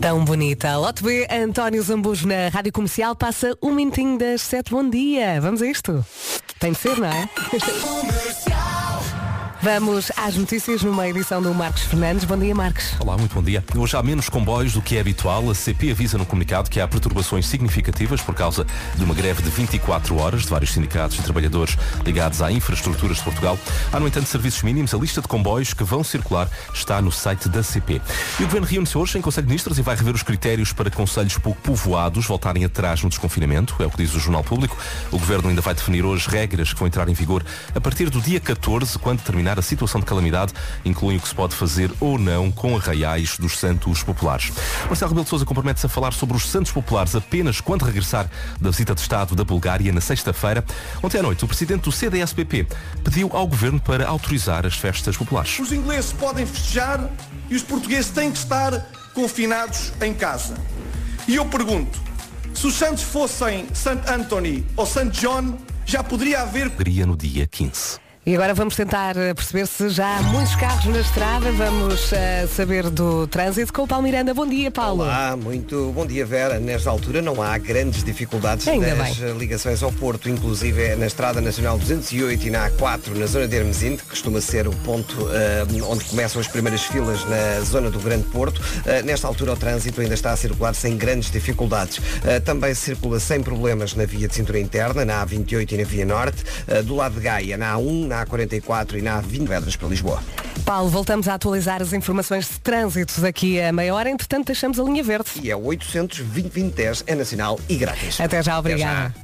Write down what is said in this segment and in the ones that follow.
Tão bonita. Lote B, António Zambujo na Rádio Comercial passa um minutinho das sete. Bom dia. Vamos a isto. Tem de ser, não é? Vamos às notícias numa edição do Marcos Fernandes. Bom dia, Marcos. Olá, muito bom dia. Hoje há menos comboios do que é habitual. A CP avisa no comunicado que há perturbações significativas por causa de uma greve de 24 horas de vários sindicatos e trabalhadores ligados à infraestruturas de Portugal. Há, no entanto, serviços mínimos. A lista de comboios que vão circular está no site da CP. E o Governo reúne-se hoje em Conselho de Ministros e vai rever os critérios para conselhos pouco povoados voltarem atrás no desconfinamento. É o que diz o Jornal Público. O Governo ainda vai definir hoje regras que vão entrar em vigor a partir do dia 14, quando terminar a situação de calamidade, incluem o que se pode fazer ou não com arraiais dos santos populares. Marcelo Rebelo de Sousa compromete-se a falar sobre os santos populares apenas quando regressar da visita de Estado da Bulgária na sexta-feira. Ontem à noite, o presidente do CDSPP pediu ao governo para autorizar as festas populares. Os ingleses podem festejar e os portugueses têm que estar confinados em casa. E eu pergunto, se os santos fossem St. Anthony ou St. John, já poderia haver no dia 15. E agora vamos tentar eh, perceber se já há muitos carros na estrada. Vamos eh, saber do trânsito com o Paulo Miranda. Bom dia, Paulo. Olá, muito bom dia Vera. Nesta altura não há grandes dificuldades Ainda nas bem. ligações ao Porto, inclusive é na Estrada Nacional 208 e na A4, na zona de Hermesinde, que costuma ser o ponto eh, onde começam as primeiras filas na zona do Grande Porto. Eh, nesta altura o trânsito ainda está a circular sem grandes dificuldades. Eh, também circula sem problemas na via de cintura interna, na A28 e na via Norte, Eh, do lado de Gaia, na A1, na A44 e na A20 Vedras para Lisboa. Paulo, voltamos a atualizar as informações de trânsito daqui a meia hora. Entretanto, deixamos a linha verde. E é 800 2010 é nacional e grátis. Até já, obrigada.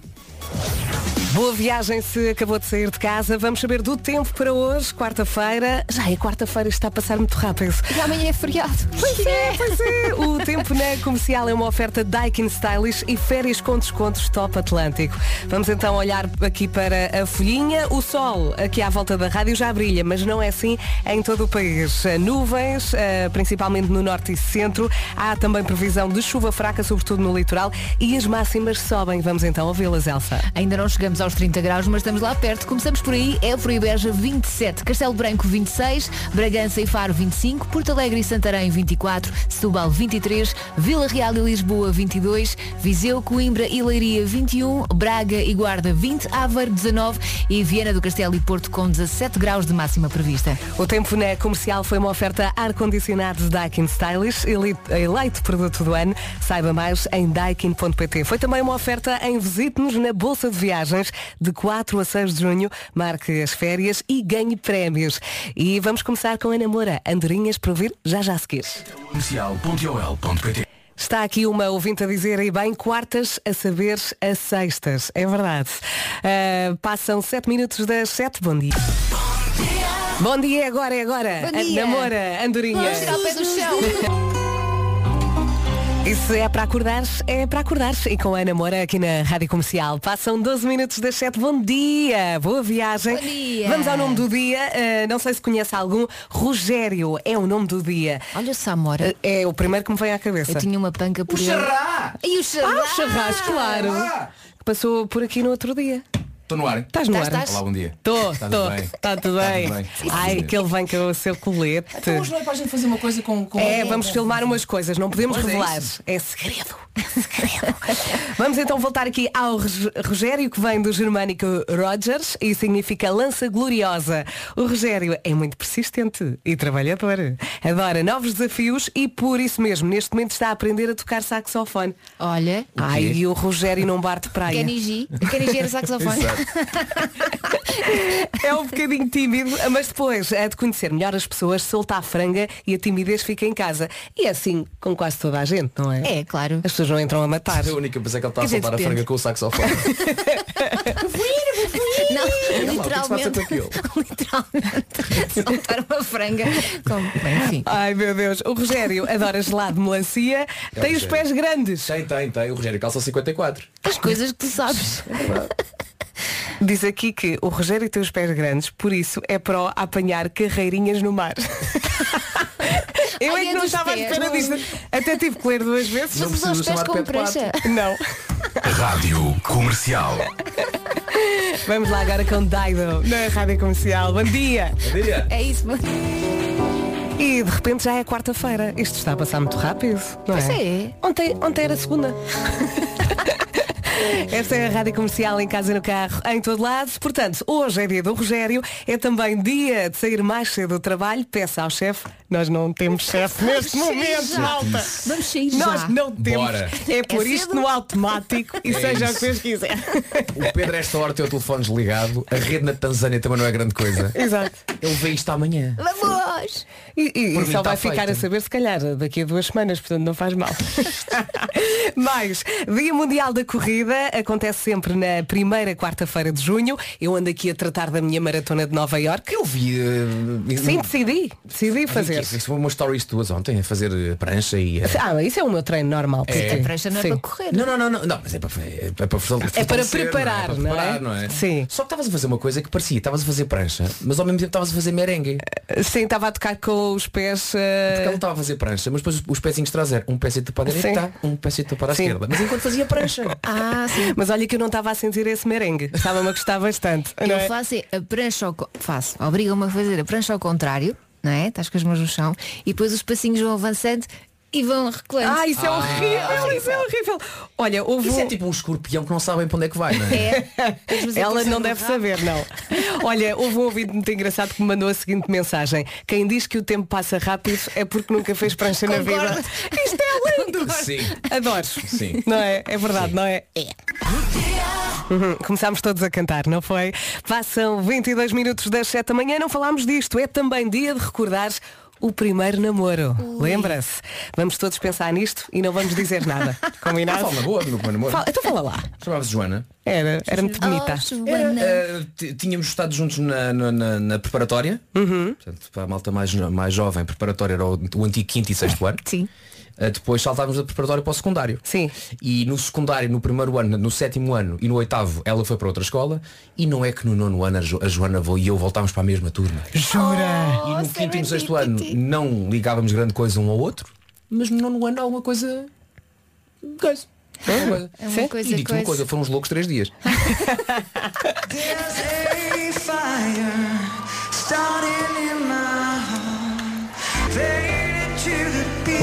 Boa viagem se acabou de sair de casa. Vamos saber do tempo para hoje, quarta-feira. Já é quarta-feira, está a passar muito rápido. E amanhã é feriado. Pois é, pois é. O tempo na comercial é uma oferta Daikin Stylish e férias com descontos Top Atlântico. Vamos então olhar aqui para a folhinha. O sol aqui à volta da rádio já brilha, mas não é assim em todo o país. Nuvens, eh, principalmente no norte e centro. Há também previsão de chuva fraca, sobretudo no litoral. E as máximas sobem. Vamos então ouvi-las, Elsa. Ainda não chegamos aos 30 graus, mas estamos lá perto. Começamos por aí. Évora e Beja 27, Castelo Branco 26, Bragança e Faro 25, Porto Alegre e Santarém 24, Setúbal 23, Vila Real e Lisboa 22, Viseu, Coimbra e Leiria 21, Braga e Guarda 20, Aveiro 19 e Viana do Castelo e Porto com 17 graus de máxima prevista. O tempo na comercial foi uma oferta ar-condicionado Daikin Stylish, ele- eleito produto do ano. Saiba mais em daikin.pt. Foi também uma oferta em visite-nos na Bolsa de Viagens de 4 a 6 de junho. Marque as férias e ganhe prémios. E vamos começar com a namora. Andorinhas para ouvir já já a seguir. Comercial.ol.pt Está aqui uma ouvinte a dizer, e bem, quartas a saber a sextas. É verdade. Ah, passam 7 minutos das 7. Bom dia. Bom dia, é agora, é agora. Bom dia. Namora, andorinha. Vamos tirar o pé do chão. E se é para acordares, é para acordares. E com a namora aqui na Rádio Comercial. Passam 12 minutos das 7. Bom dia, boa viagem. Bom dia. Vamos ao nome do dia. Ah, não sei se conhece algum. Rogério é o nome do dia. Olha o Samora. Ah, É o primeiro que me vem à cabeça. Eu tinha uma panca por ele. E o Ah, charrá. o Charras, claro. Que Passou por aqui no outro dia. Estou no ar. Estás no ar? estás? Olá, bom dia. Estou, estou. Está tudo bem. Ai, que ele vem com o seu colete. Então hoje não é para a gente fazer uma coisa com... com É, com- vamos com- filmar umas coisas, não podemos Pois é revelar. isso. É, segredo. É segredo. vamos então voltar aqui ao Rog- Rogério, que vem do germânico Rogers e significa lança gloriosa. O Rogério é muito persistente e trabalhador. Adora novos desafios e por isso mesmo, neste momento está a aprender a tocar saxofone. Olha. Ai, e o Rogério não bate praia. Kenny G. Kenny G era saxofone. É um bocadinho tímido, mas depois é de conhecer melhor as pessoas, solta a franga e a timidez fica em casa. E é assim com quase toda a gente, não é? É, claro. As pessoas não entram a matar. A única pensei que ele está a soltar a franga com o saxofone. Não, é literalmente. com literalmente. Soltar uma franga. Enfim. Ai meu Deus, o Rogério adora gelado de melancia, tem os pés grandes. Tem, tem, tem. O Rogério calça 54. As coisas que tu sabes. Diz aqui que o Rogério tem os pés grandes, por isso é o apanhar carreirinhas no mar. Eu Ai, é que é não estava à espera disto. Até tive que ler duas vezes. Não Mas usar os precisa pés chamar como pé de pato. prancha. Não. Rádio Comercial. Vamos lá agora com Dido na Rádio Comercial. Bom dia. Bom dia. É isso. E de repente já é quarta-feira. Isto está a passar muito rápido, não Pois é? é. Ontem, ontem era segunda. Esta é a Rádio Comercial em casa e no carro, em todo lado. Portanto, hoje é dia do Rogério, é também dia de sair mais cedo do trabalho. Peça ao chefe, nós não temos chefe neste momento, já. malta. Vamos sair já. Nós não temos. Bora. É por É isto cedo? no automático e É seja o que isso. Deus quiser. O Pedro, esta hora, tem o telefone desligado. A rede na Tanzânia também não é grande coisa. Exato. Ele vê isto amanhã. Vamos! E, e- e só vai ficar feito. a saber se calhar daqui a duas semanas, portanto não faz mal. Mais, Dia Mundial da Corrida acontece sempre na primeira quarta-feira de junho. Eu ando aqui a tratar da minha maratona de Nova York. Eu vi. eh, Sim, decidi. Decidi fazer. Isso foi umas stories tuas ontem a fazer eh, prancha e. eh, Ah, isso é o meu treino normal. porque- A prancha não é Sim. para correr. Não, não, não, não, não, mas é para, é para, É para fortalecer, preparar, não é? é? Para preparar, não é? Sim. Só que estavas a fazer uma coisa que parecia, estavas a fazer prancha, mas ao mesmo tempo estavas a fazer merengue. Sim, estava a tocar com os pés. eh, Porque ela estava a fazer prancha, mas depois os, os pezinhos eram um pézinho para a direita, um pézinho para a esquerda. Mas enquanto fazia prancha. Ah, sim. Mas olha que eu não estava a sentir esse merengue. Estava-me a gostar bastante. não Eu é? faço é a prancha ao co- faço, obriga-me a fazer a prancha ao contrário, não é? Estás com as mãos no chão e depois os passinhos vão avançando e vão recuando. Ah, isso é horrível, isso é horrível. Olha, houve Isso um- é tipo um escorpião que não sabe bem para onde é que vai, não é? É. Ela não deve saber, não. Olha, houve um ouvido muito engraçado que me mandou a seguinte mensagem. Quem diz que o tempo passa rápido é porque nunca fez prancha na vida. Concordo. Isto é lindo. Sim. Adoro. Sim. Não é? É verdade, não é? É. Uhum, Começámos todos a cantar, não foi? Passam 22 minutos das 7 da manhã, não falámos disto. É também dia de recordar o primeiro namoro. Lembra-se? Vamos todos pensar nisto e não vamos dizer nada. Combinado? Fala boa do meu primeiro namoro. Fala- então fala lá. Chamava-se Joana. Era, era muito bonita. Oh, Joana. Eh, t- tínhamos estado juntos na, na, na- na preparatória. Portanto, para a malta mais, jo- mais jovem, preparatória era o, o antigo quinto e sexto ano. Sim. Eh, depois saltávamos da preparatória para o secundário. Sim. E no secundário, no primeiro ano, no sétimo ano e no oitavo, ela foi para outra escola. E não é que no nono ano a, Jo- a Joana e eu voltámos para a mesma turma. Jura? E no Oh, quinto e no sexto ano não ligávamos grande coisa um ao outro, mas no nono ano alguma coisa. Coisa. Alguma coisa. É uma coisa, E digo-te uma coisa. coisa, foram uns loucos três dias.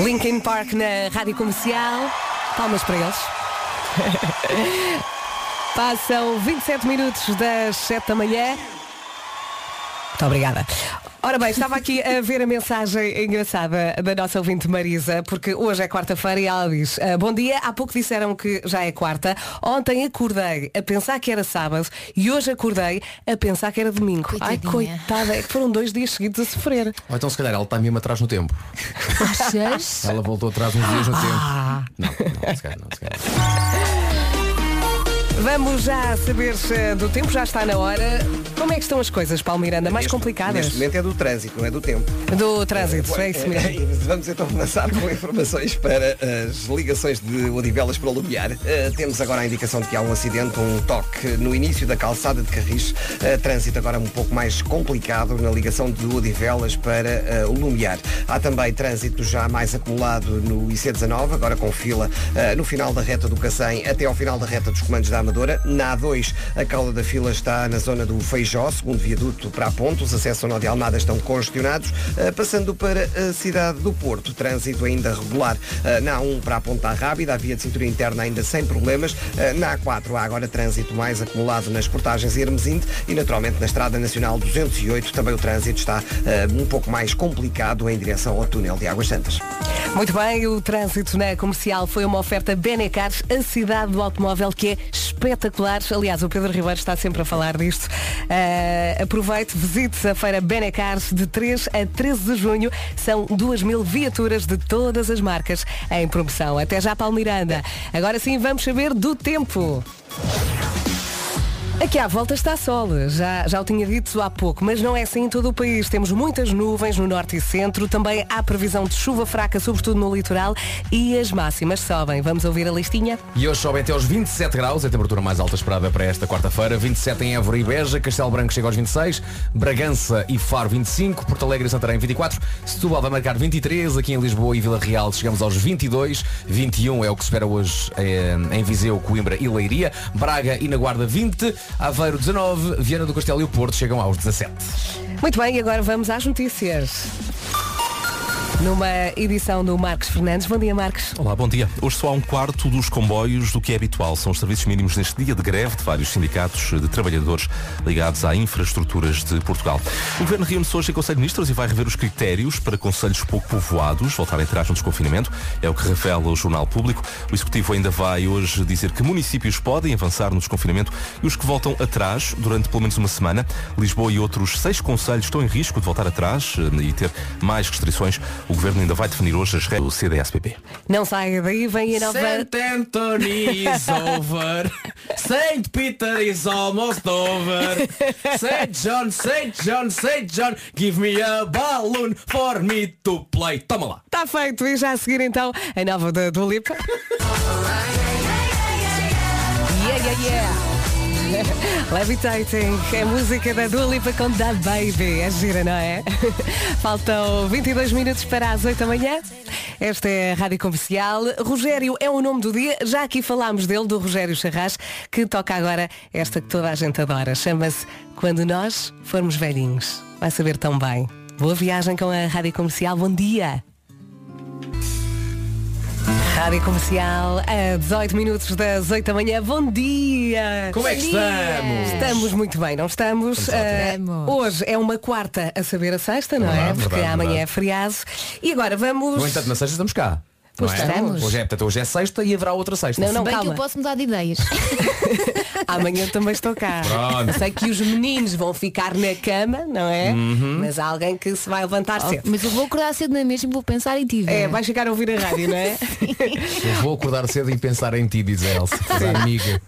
Linkin Park na Rádio Comercial. Palmas para eles. Passam 27 minutos das 7 da manhã. Muito obrigada. Ora bem, estava aqui a ver a mensagem engraçada da nossa ouvinte Marisa, porque hoje é quarta-feira e ela diz "Ah, Bom dia, há pouco disseram que já é quarta. Ontem acordei a pensar que era sábado e hoje acordei a pensar que era domingo. Ai, Coitadinha. coitada, é que foram dois dias seguidos a sofrer. Ou então se calhar ela está mesmo atrás no tempo. Achas? Ela voltou atrás uns dias no tempo. Não, não, se calhar não, se calhar. Vamos já saber eh, do tempo, já está na hora. Como é que estão as coisas, Paulo Miranda? Mais Neste- complicadas? Neste momento é do trânsito, não é do tempo. Do trânsito, é isso mesmo. E Vamos então começar com informações para as ligações de Odivelas para Lumiar. Eh, temos agora a indicação de que há um acidente, um toque no início da calçada de Carris. Eh, trânsito agora um pouco mais complicado na ligação de Odivelas para o Lumiar. Há também trânsito já mais acumulado no IC19, agora com fila eh, no final da reta do Cacém até ao final da reta dos comandos da Amadora. Na A2, a cauda da fila está na zona do Feijó, segundo viaduto para a ponte. Os acessos ao Nó de Almada estão congestionados. Eh, passando para a cidade do Porto, trânsito ainda regular eh, na A1 para a Ponta Rábida, a via de cintura interna ainda sem problemas. Eh, na A4 há agora trânsito mais acumulado nas portagens Hermesinde e naturalmente na Estrada Nacional 208 também o trânsito está um pouco mais complicado em direção ao túnel de Águas Santas. Muito bem, o trânsito na comercial foi uma oferta Benecar, a cidade do automóvel que é espetacular. Aliás, o Pedro Ribeiro está sempre a falar disto. Ah, aproveite, visite a feira Benecar de 3 a 13 de junho. São 2 mil viaturas de todas as marcas em promoção. Até já, Paulo Miranda. Agora sim, vamos saber do tempo. Aqui à volta está sol, já, já o tinha dito há pouco, mas não é assim em todo o país. Temos muitas nuvens no norte e centro, também há previsão de chuva fraca, sobretudo no litoral, e as máximas sobem. Vamos ouvir a listinha? E hoje sobe até aos 27 graus, a temperatura mais alta esperada para esta quarta-feira. 27 em Évora e Beja, Castelo Branco chega aos 26, Bragança e Faro 25, Porto Alegre e Santarém 24, Setúbal vai marcar 23, aqui em Lisboa e Vila Real chegamos aos 22, 21 é o que se espera hoje eh, em Viseu, Coimbra e Leiria, Braga e na Guarda 20, Aveiro 19, Viana do Castelo e o Porto chegam aos 17. Muito bem, agora vamos às notícias. Numa edição do Marcos Fernandes. Bom dia, Marcos. Olá, bom dia. Hoje só há um quarto dos comboios do que é habitual. São os serviços mínimos neste dia de greve de vários sindicatos de trabalhadores ligados à infraestruturas de Portugal. O Governo reúne-se hoje em Conselho de Ministros e vai rever os critérios para conselhos pouco povoados voltarem atrás no desconfinamento. É o que revela o Jornal Público. O Executivo ainda vai hoje dizer que municípios podem avançar no desconfinamento e os que voltam atrás durante pelo menos uma semana. Lisboa e outros seis conselhos estão em risco de voltar atrás eh, e ter mais restrições. Governo ainda vai definir hoje as regras do CDSPP. Não saia daí, vem a nova. St. Anthony is over. St. Peter is almost over. St. John, St. John, St. John, give me a balloon for me to play. Toma lá. Está feito. E já a seguir então a nova da Dua Lipa. Yeah, yeah, yeah. Levitating, é música da Dua Lipa com Da Baby. É gira, não é? Faltam 22 minutos para as 8 da manhã. Esta é a Rádio Comercial. Rogério é o nome do dia. Já aqui falámos dele, do Rogério Charras, que toca agora esta que toda a gente adora. Chama-se Quando Nós Formos Velhinhos. Vai saber tão bem. Boa viagem com a Rádio Comercial. Bom dia. Rádio Comercial, a 18 minutos das 8 da manhã. Bom dia! Como é que estamos? Estamos muito bem, não estamos? Estamos Ah, hoje é uma quarta a saber a sexta, não é? Verdade, Porque verdade, amanhã verdade. é feriado. E agora vamos. No entanto, na sexta estamos cá. Pois não é? estamos. Hoje é, portanto, hoje é sexta e haverá outra sexta. Não, não, Bem que calma. eu posso mudar de ideias. Amanhã também estou cá. Pronto. Sei que os meninos vão ficar na cama, não é? Uhum. Mas há alguém que se vai levantar cedo. Mas eu vou acordar cedo na mesma e vou pensar em ti. É, vais ficar a ouvir a rádio, não é? Eu vou acordar cedo e pensar em ti, diz a Elsa, amiga.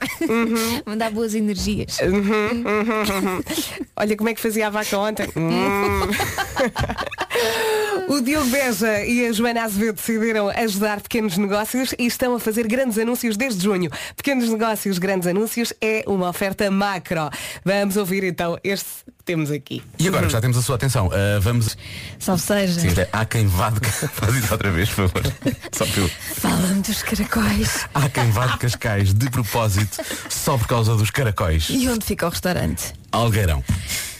Mandar boas energias. Olha como é que fazia a vaca ontem. Hum. o Diogo Beja e a Joana Azevedo decidiram ajudar pequenos negócios e estão a fazer grandes anúncios desde junho. Pequenos negócios, grandes anúncios é uma oferta macro. Vamos ouvir então este que temos aqui. E agora que já temos a sua atenção, ah, vamos. Salve seja. Sim, há quem vá de Faz isso outra vez, por favor. Só para eu- Fala-me dos caracóis. Há quem vá de Cascais de propósito só por causa dos caracóis. E onde fica o restaurante? Algueirão.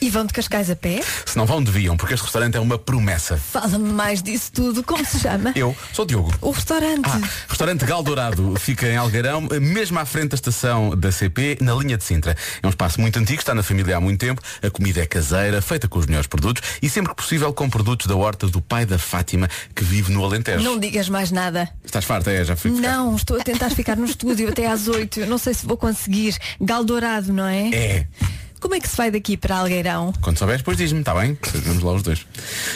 E vão de Cascais a pé? Se não vão, deviam, porque este restaurante é uma promessa. Fala-me mais disso tudo. Como se chama? Eu sou o Diogo. O restaurante. Ah, restaurante Gal Dourado fica em Algueirão, mesmo à frente da estação da CP, na linha de Sintra. É um espaço muito antigo, está na família há muito tempo, a comida é caseira, feita com os melhores produtos e sempre que possível com produtos da horta do pai da Fátima, que vive no Alentejo. Não digas mais nada. Estás farta, é? Já fui buscar. Não, estou a tentar ficar no estúdio até às 8. Eu não sei se vou conseguir. Galdourado, não é? É. Como é que se vai daqui para Algueirão? Quando souberes, depois diz-me, está bem? Vamos lá os dois.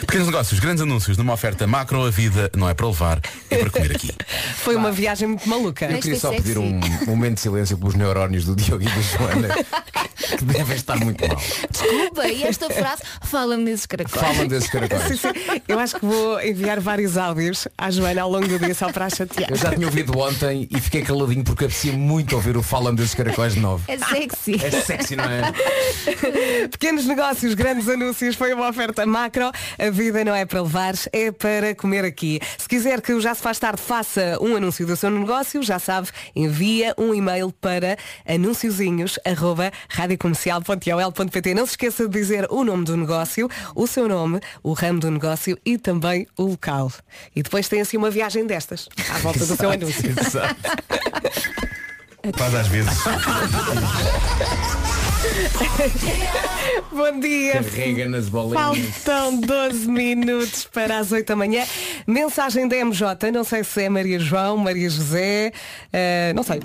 Pequenos negócios, grandes anúncios, numa oferta macro, a vida não é para levar, é para comer aqui. Foi uma viagem muito maluca. Eu queria só é pedir sexy. um momento de silêncio pelos neurónios do Diogo e da Joana, que devem estar muito mal. Desculpa, e esta frase fala-me desses caracóis. Falam desses caracóis. Sim, sim. Eu acho que vou enviar vários áudios à Joana ao longo do dia só para a chatear. Eu já tinha ouvido ontem e fiquei caladinho porque aprecia muito ouvir o Falam desses caracóis de novo. É sexy. É sexy, não é? Pequenos negócios, grandes anúncios, foi uma oferta macro. A vida não é para levar, é para comer aqui. Se quiser que o Já se faz tarde faça um anúncio do seu negócio, já sabe, envia um e-mail para anunciozinhos.radiocomercial.ol.pt Não se esqueça de dizer o nome do negócio, o seu nome, o ramo do negócio e também o local. E depois tem assim uma viagem destas, à volta do seu anúncio. Faz às vezes. Bom dia. Carrega nas bolinhas. Faltam 12 minutos para as 8 da manhã. Mensagem da MJ, não sei se é Maria João, Maria José, eh, não sei.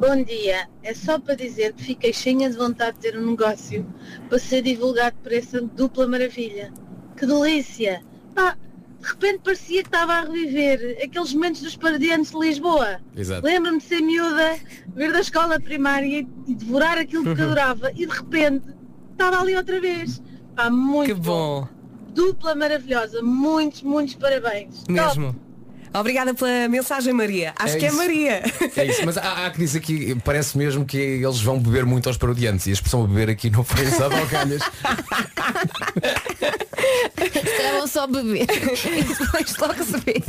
Bom dia, é só para dizer que fiquei cheia de vontade de ter um negócio para ser divulgado por essa dupla maravilha. Que delícia! Pá, de repente parecia que estava a reviver aqueles momentos dos paradiantes de Lisboa. Exato. Lembro-me de ser miúda, vir da escola primária e devorar aquilo que adorava e de repente estava ali outra vez. Pá, muito Que bom. Dupla maravilhosa, muitos, muitos parabéns. Top. Mesmo. Obrigada pela mensagem, Maria. Acho É que é isso. Maria. É isso, mas há, há que dizer que parece mesmo que eles vão beber muito aos parodiantes e a expressão beber aqui não foi usada ao calhas. Só beber. E depois logo se vê.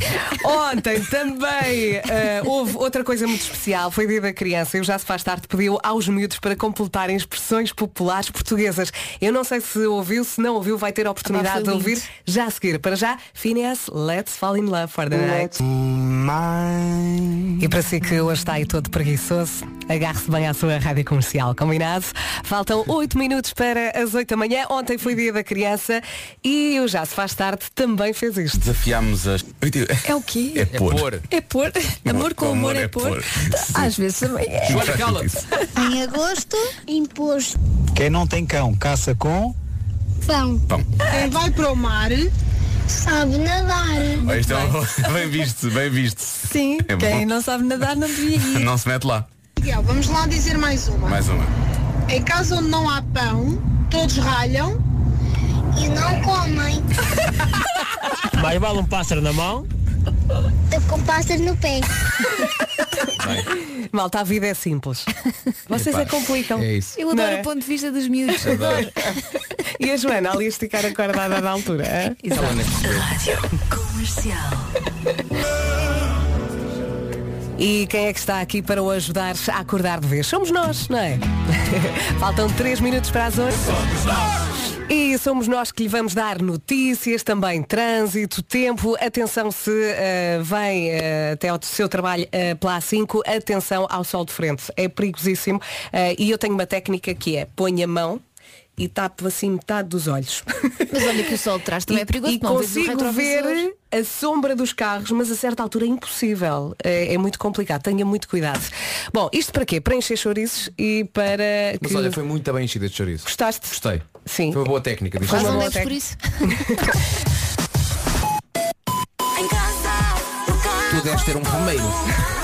Ontem também eh, houve outra coisa muito especial, foi dia da criança e o Já se faz tarde pediu aos miúdos para completarem expressões populares portuguesas. Eu não sei se ouviu, se não ouviu, vai ter a oportunidade de ouvir lindo. já a seguir. Para já, Phineas, Let's Fall in Love for the Night. E para si que hoje está aí todo preguiçoso, agarre-se bem à sua rádio comercial, combinado? Faltam 8 minutos para as 8 da manhã. Ontem foi dia da criança e o Já se faz tarde também fez isto. Desafiámos as. É o quê? É pôr. É pôr. Amor com amor é pôr. Às vezes também é. Joana, cala-te. Em agosto, imposto Quem não tem cão, caça com. pão. Pão. Quem vai para o mar, sabe nadar. É um- bem visto, bem visto. Sim, É quem não sabe nadar não devia ir. Não se mete lá. Miguel, vamos lá dizer mais uma. Mais uma. Em casa onde não há pão, todos ralham. E não comem. Mais vale um pássaro na mão. Estou com pássaro no pé. Malta, a vida é simples. Vocês é que complicam. É isso. Eu adoro é? o ponto de vista dos miúdos. E a Joana ali a esticar a corda da altura. hã? Ela nem percebeu. E quem é que está aqui para o ajudar a acordar de vez? Somos nós, não é? Faltam 3 minutos para as 8. E somos nós que lhe vamos dar notícias, também trânsito, tempo. Atenção se eh, vem eh, até ao seu trabalho eh, pela A5, atenção ao sol de frente. É perigosíssimo. E eu tenho uma técnica que é põe a mão e tapo assim metade dos olhos. Mas olha que o sol de trás também é perigoso. E não consigo ver a sombra dos carros, mas a certa altura é impossível. É, é muito complicado. Tenha muito cuidado. Bom, isto para quê? Para encher chouriços e para Mas que... olha, foi muito bem enchida de chouriço. Gostaste? Gostei. Sim. Foi uma boa técnica. boa deves por isso. Tu deves ter um primeiro.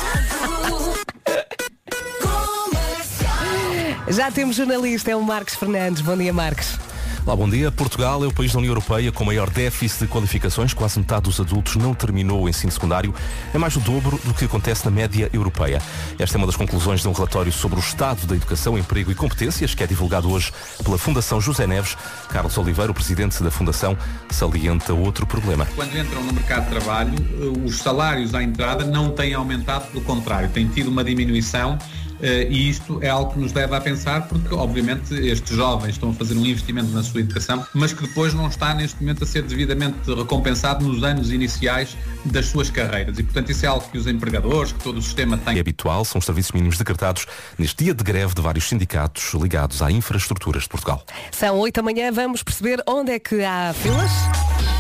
Já temos jornalista, é o Marcos Fernandes. Bom dia, Marcos. Olá, bom dia. Portugal é o país da União Europeia com maior déficit de qualificações. Quase metade dos adultos não terminou o ensino secundário. É mais do dobro do que acontece na média europeia. Esta é uma das conclusões de um relatório sobre o estado da educação, emprego e competências, que é divulgado hoje pela Fundação José Neves. Carlos Oliveira, o presidente da Fundação, salienta outro problema. Quando entram no mercado de trabalho, eh, os salários à entrada não têm aumentado, pelo contrário, tem tido uma diminuição e isto é algo que nos leva a pensar porque, obviamente, estes jovens estão a fazer um investimento na sua educação, mas que depois não está neste momento a ser devidamente recompensado nos anos iniciais das suas carreiras. E, portanto, isso é algo que os empregadores, que todo o sistema tem É habitual, são os serviços mínimos decretados neste dia de greve de vários sindicatos ligados à infraestruturas de Portugal. São 8 da manhã, vamos perceber onde é que há filas.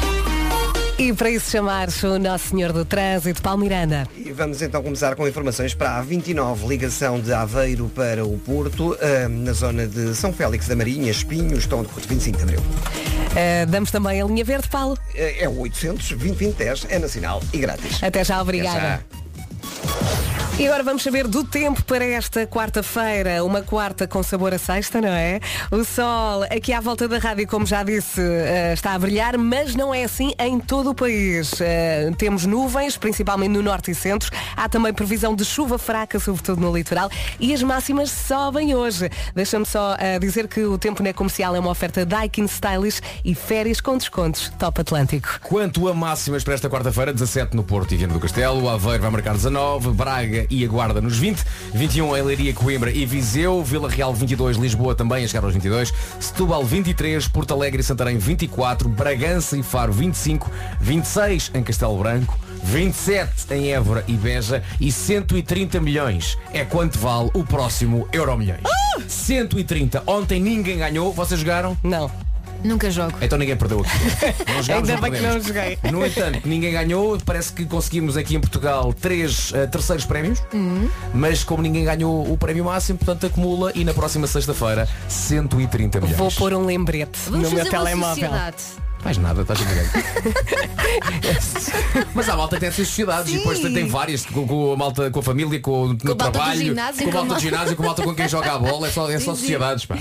E para isso chamar o Nosso Senhor do Trânsito, Paulo Miranda. E vamos então começar com informações para a 29, ligação de Aveiro para o Porto, ah, na zona de São Félix da Marinha, Espinhos, estão de 25 de Abril. Eh, damos também a linha verde, Paulo. É é o 800 2010 é nacional e grátis. Até já, obrigada. Até já. E agora vamos saber do tempo para esta quarta-feira, uma quarta com sabor a sexta, não é? O sol aqui à volta da rádio, como já disse, eh, está a brilhar, mas não é assim em todo o país. Eh, temos nuvens, principalmente no norte e centro. Há também previsão de chuva fraca, sobretudo no litoral, e as máximas sobem hoje. Deixa-me só eh, dizer que o tempo na comercial é uma oferta Daikin Stylish e férias com descontos. Top Atlântico. Quanto a máximas para esta quarta-feira, 17 no Porto e Viana do Castelo, o Aveiro vai marcar 19, Braga e a Guarda nos 20, 21 em Leiria, Coimbra e Viseu, Vila Real 22, Lisboa também a chegar aos 22, Setúbal 23, Porto Alegre e Santarém 24, Bragança e Faro 25, 26 em Castelo Branco, 27 em Évora e Beja e 130 milhões. É quanto vale o próximo Euro Milhões. 130. Ontem ninguém ganhou, vocês jogaram? Não. Nunca jogo. Então ninguém perdeu aqui. Não jogámos, Ainda bem que não joguei. No entanto, ninguém ganhou. Parece que conseguimos aqui em Portugal três eh, terceiros prémios. Uhum. Mas como ninguém ganhou o prémio máximo, portanto acumula e na próxima sexta-feira 130 milhões. Vou pôr um lembrete Vamos no meu telemóvel. sociedade. Faz nada, estás a ver. Mas há malta que tem essas sociedades e depois tem várias com, com a malta, com a família, com, o- no a trabalho, ginásio, com a a malta do ginásio, com a malta com quem joga a bola, é só, é só Sim, sim. sociedades, pá.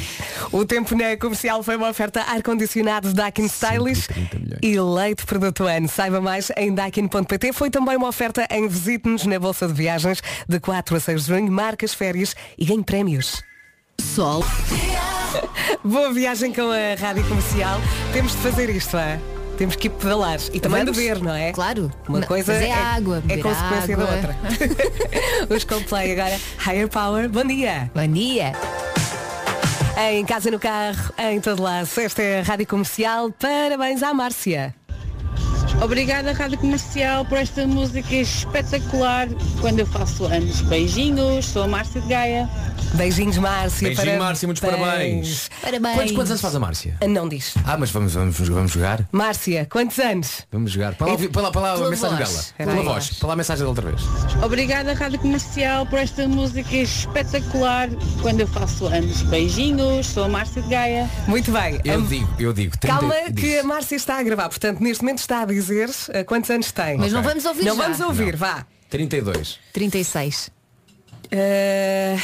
O tempo na comercial foi uma oferta ar-condicionado Daikin Stylish 130 milhões. e leite produto ano. Saiba mais em daikin.pt. Foi também uma oferta em Visite-nos na Bolsa de Viagens de 4 a 6 de junho. Marcas férias e ganhe prémios. Sol. Boa viagem com a Rádio Comercial. Temos de fazer isto, é? Temos que ir pedalar e também Vamos? beber, não é? Claro. Uma Não, coisa é água, é consequência da água. outra. Os Coldplay agora. Higher Power. Bom dia. Bom dia. Em casa, no carro, em todo lado. Esta é a Rádio Comercial. Parabéns à Márcia. Obrigada, Rádio Comercial, por esta música espetacular quando eu faço anos. Beijinhos, sou a Márcia de Gaia. Beijinhos, Márcia. Beijinho, Márcia, muitos parabéns. Parabéns. Quantos, quantos anos faz a Márcia? Não diz. Ah, mas vamos, vamos, vamos jogar? Márcia, quantos anos? Vamos jogar. Para lá, ouvir- para lá, para lá a Pela mensagem voz. dela. Era Pela a voz. voz. Para lá a mensagem da outra vez. Obrigada, Rádio Comercial, por esta música espetacular quando eu faço anos. Beijinhos, sou a Márcia de Gaia. Muito bem. Eu Am- digo, eu digo. 30 Calma diz. que a Márcia está a gravar. Portanto, neste momento está a dizer eh, quantos anos tem. Mas não vamos ouvir Não já. vamos ouvir, vá. 32. 36. Eh,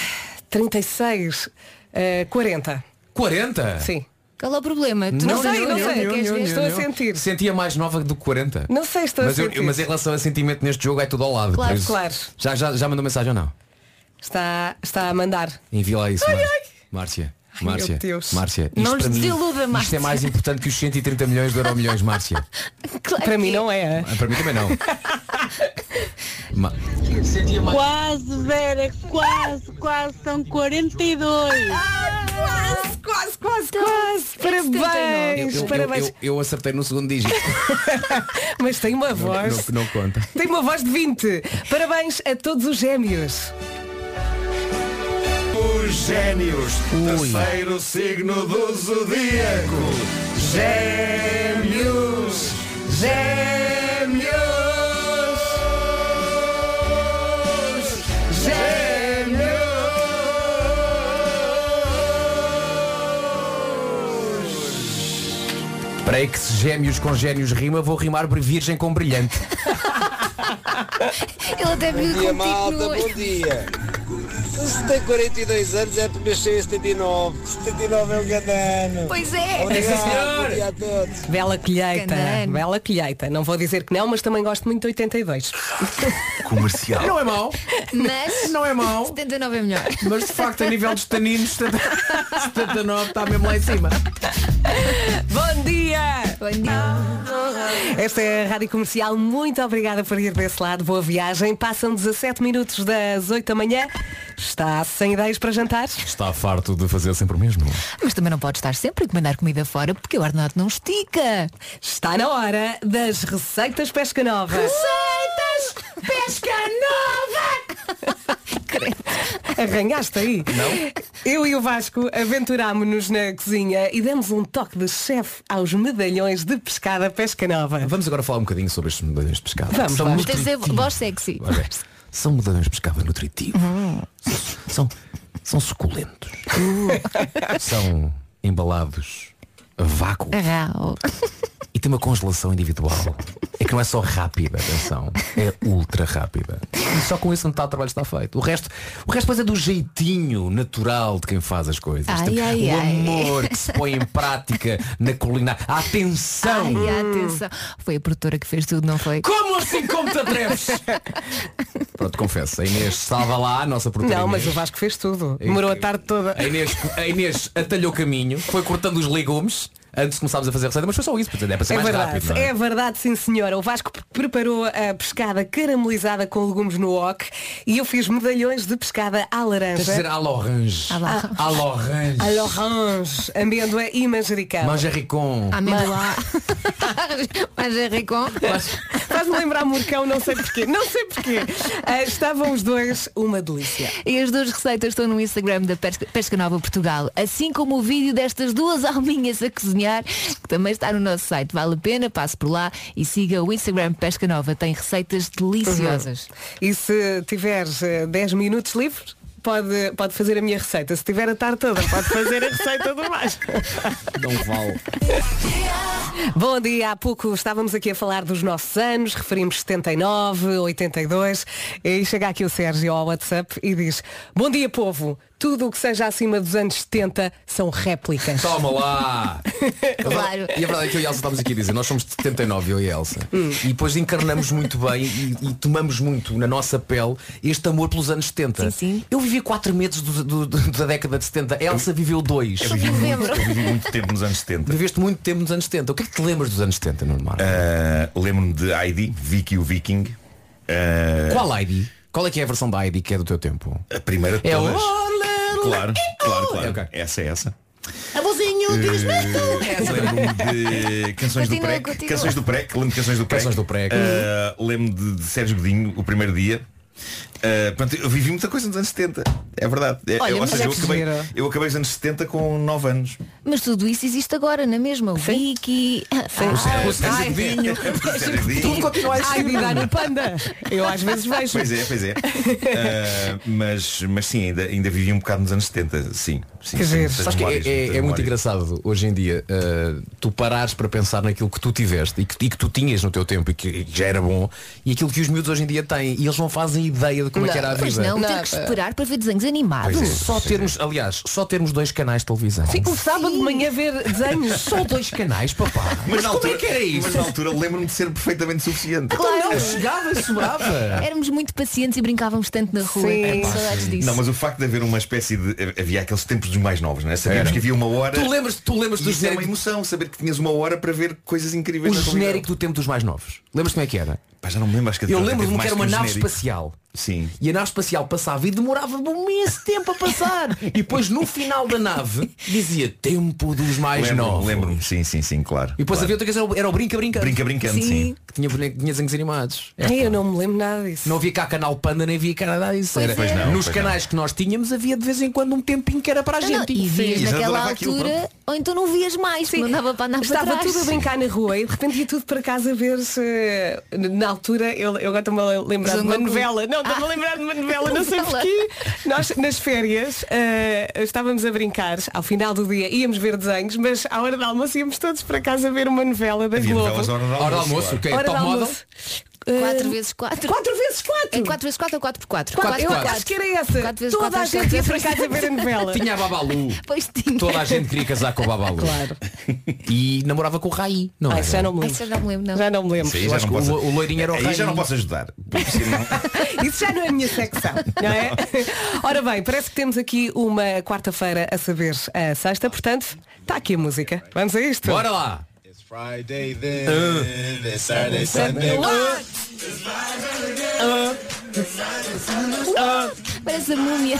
36. eh, 40. 40? Sim. Qual é o problema? Tu não, Não sei, não sei. queres ver? Estou a sentir. Sentia mais nova do que 40. Não sei, estou Mas, a eu- sentir. mas em relação a sentimento neste jogo é tudo ao lado. Claro, por isso- claro. Já, já, já mandou mensagem ou não? Está, está a mandar. Envia lá isso, Márcia. Márcia. Meu Márcia, Deus. Márcia, isto Não nos para mim, desiluda, Isto Márcia. é mais importante que os 130 milhões de euro milhões, Márcia. Claro Para que mim não é. Ah, Para mim também não. Ma- Quase, Vera, quase, quase, são 42. Quase, quase, quase, quase. é que 79. Parabéns, eu, eu- parabéns. eu- eu acertei no segundo dígito. Mas tem uma Não, voz. não, não conta. Tem uma voz de 20. Parabéns a todos os gêmeos. Os gênios, terceiro signo do zodíaco. Gêmeos, gêmeos, Para aí que se gêmeos com gênios rima, vou rimar virgem com brilhante. Ele até viu Bom dia, contigo malta, no... bom dia. Se tem 42 anos, é porque nasceu em 79. 79 é um grande ano. Pois é. Obrigado, bom dia a todos. Bela colheita. Candano. Bela colheita. Não vou dizer que não, mas também gosto muito de 82. Comercial. Não é mau, Mas não é mau. 79 é melhor. Mas de facto a nível dos taninos 70 79 está mesmo lá em cima. Bom dia! Bom dia. Esta é a Rádio Comercial. Muito obrigada por ir desse lado. Boa viagem. Passam 17 minutos das 8 da manhã. Está sem ideias para jantar? Está farto de fazer sempre o mesmo. Mas também não pode estar sempre a encomendar comida fora porque o ordenado não estica. Está na hora das receitas pesca nova. Receitas Pesca Nova! Arranhaste aí? Não. Eu e o Vasco aventurámonos na cozinha e demos um toque de chefe aos medalhões de pescada pesca nova. Vamos agora falar um bocadinho sobre estes medalhões de pescado. Vamos, São vamos. Tem de ser voz sexy. São medalhões de pescado nutritivos. São, são suculentos. são embalados vácuo Arrau. e tem uma congelação individual. É que não é só rápida, atenção, é ultra rápida. E só com isso metade do trabalho está feito. O resto, o resto depois é do jeitinho natural de quem faz as coisas. Ai, Tem ai, o ai. amor que se põe em prática na culinária. A atenção! Ai, atenção. Foi a produtora que fez tudo, não foi? Como assim como te atreves? Pronto, confesso, a Inês estava lá, a nossa produtora. Não, mas o Inês. Vasco fez tudo. Demorou a tarde toda. A Inês, a Inês atalhou caminho, foi cortando os legumes antes de começarmos a fazer a receita, mas foi só isso, portanto é para ser É mais verdade, rápido. é? é verdade, sim senhora. O Vasco pre- preparou a pescada caramelizada com legumes no wok e eu fiz medalhões de pescada à Tens de laranja. dizer à l'orange. À l'orange. À l'orange, amêndoa e manjericão. Manjericon. Amêndoa. Manjericon. Faz-me lembrar Murcão, não sei porquê. Não sei porquê. Ah, estavam os dois uma delícia. E as duas receitas estão no Instagram da Pesca, Pesca Nova Portugal, assim como o vídeo destas duas alminhas a cozinhar, que também está no nosso site. Vale a pena, passe por lá e siga o Instagram Pesca Nova. Tem receitas deliciosas. E se tiveres eh, 10 minutos livres, pode, pode fazer a minha receita. Se tiver a tarde toda, pode fazer a receita do Vasco. Não vale. Bom dia, há pouco estávamos aqui a falar dos nossos anos, referimos 79, 82, e chega aqui o Sérgio ao WhatsApp e diz, bom dia povo, tudo o que seja acima dos anos 70 são réplicas. Toma lá! Claro. E a verdade é que eu e a Elsa estamos aqui a dizer, nós somos de 79, eu e a Elsa. E depois encarnamos muito bem e, e tomamos muito na nossa pele este amor pelos anos 70. Eu vivi 4 meses do- do- do- da década de 70, a Elsa viveu 2. Eu vivi, muito, eu vivi muito tempo nos anos 70. Viveste muito tempo nos anos 70. O que é que te lembras dos anos 70, Nuno Marco? Ah, Lembro-me de Heidi, Vicky o Viking. Ah, Qual ID? Qual é que é a versão da ID que é do teu tempo? A primeira de É o todas. Oh, Claro, claro, claro. Ok. Essa é essa. Avôzinho, diz-me Eh, Lembro-me de canções do continua. Canções do PREC. Lembro de canções do PREC. Canções do PREC. Eh, Lembro de, de Sérgio Godinho, o primeiro dia. Eh, portanto, eu vivi muita coisa nos anos 70. É verdade. É, Olha, eu, ou seja, é eu acabei, gira. eu acabei os anos 70 com 9 anos. Mas tudo isso existe agora, na mesma. O Vicky. Ah, O Sérgio Godinho. Sérgio Godinho. Tudo continua a existir. Ai, vida no panda. Eu às vezes vejo. Pois é, pois é. Eh, mas, mas sim, ainda, ainda vivi um bocado nos anos 70. Sim. sim Que sim, giro. muitas Sabes que é, é- é muito engraçado hoje em dia uh, tu parares para pensar naquilo que tu tiveste e que, e que tu tinhas no teu tempo e que, e que já era bom e aquilo que os miúdos hoje em dia têm e eles não fazem ideia de como é que era a vida. Pois não, ter que esperar para ver desenhos animados. É, só termos, aliás, só termos dois canais de televisão. Sim, o sábado de manhã ver desenhos. Só dois canais, papá. Mas, na como altura, é que era isso? Mas na altura lembro-me de ser perfeitamente suficiente. Claro. Não, chegava sobrava. Éramos muito pacientes e brincávamos tanto na rua. Sim. Tenho saudades disso. Não, mas o facto de haver uma espécie de. Havia aqueles tempos dos mais novos, não é? Sabíamos Era. que havia uma hora. Tu lembras, tu lembras do isso era uma genérico, emoção, saber que tinhas uma hora para ver coisas o incríveis na televisão. genérico do tempo dos mais novos? Lembras como é que era? Pá, já não me lembro, acho que a Eu lembro-me que era uma um nave genérico. espacial. Sim. E a nave espacial passava e demorava um imenso tempo a passar. E depois no final da nave dizia tempo dos mais Lembro-me, novos. lembro-me, sim, sim, sim, claro. E depois claro. havia outra coisa, era o- era o Brinca Brincando. Brinca Brincando, sim. Que tinha, boneco- tinha desenhos animados. Ai, eu não me lembro nada disso. Não havia cá canal Panda, nem havia cá nada disso. Era- é. Pois não, Nos pois canais que nós tínhamos havia de vez em quando um tempinho que era para a Não, não, gente. e vias Sim, naquela adorava aquilo, altura, ou então não vias mais, não dava para andar para Estava trás. tudo a brincar na rua e de repente ia tudo para casa ver se na altura eu, eu agora estou-me a lembrar de uma novela. Não, estou-me a lembrar de uma novela, não sei porquê. Nós nas férias eh, estávamos a brincar, ao final do dia íamos ver desenhos, mas à hora do almoço íamos todos para casa ver uma novela da Havia Globo. hora do Hora do almoço, claro. é? Hora model? almoço. 4 vezes 4. 4 vezes 4. É 4 vezes 4 ou 4 por 4? Quatro, eu acho que era essa. Quatro Toda quatro a é gente quatro. ia para casa ver a novela. Tinha a Babalu. Pois tinha. Toda a gente queria casar com o Babalu. Claro. E namorava com o Raí. Não Ah, é? isso já não me Ai, lembro. eu já me lembro, não. Já não me lembro. Sim, já não posso- o- o loirinho era o Aí já não posso ajudar. senão- Isso já não é a minha secção, não é? Ora bem, parece que temos aqui uma quarta-feira a saber a sexta, portanto, está aqui a música. Vamos a isto? Bora lá. Friday then, then Saturday, Sunday. Parece a múmia.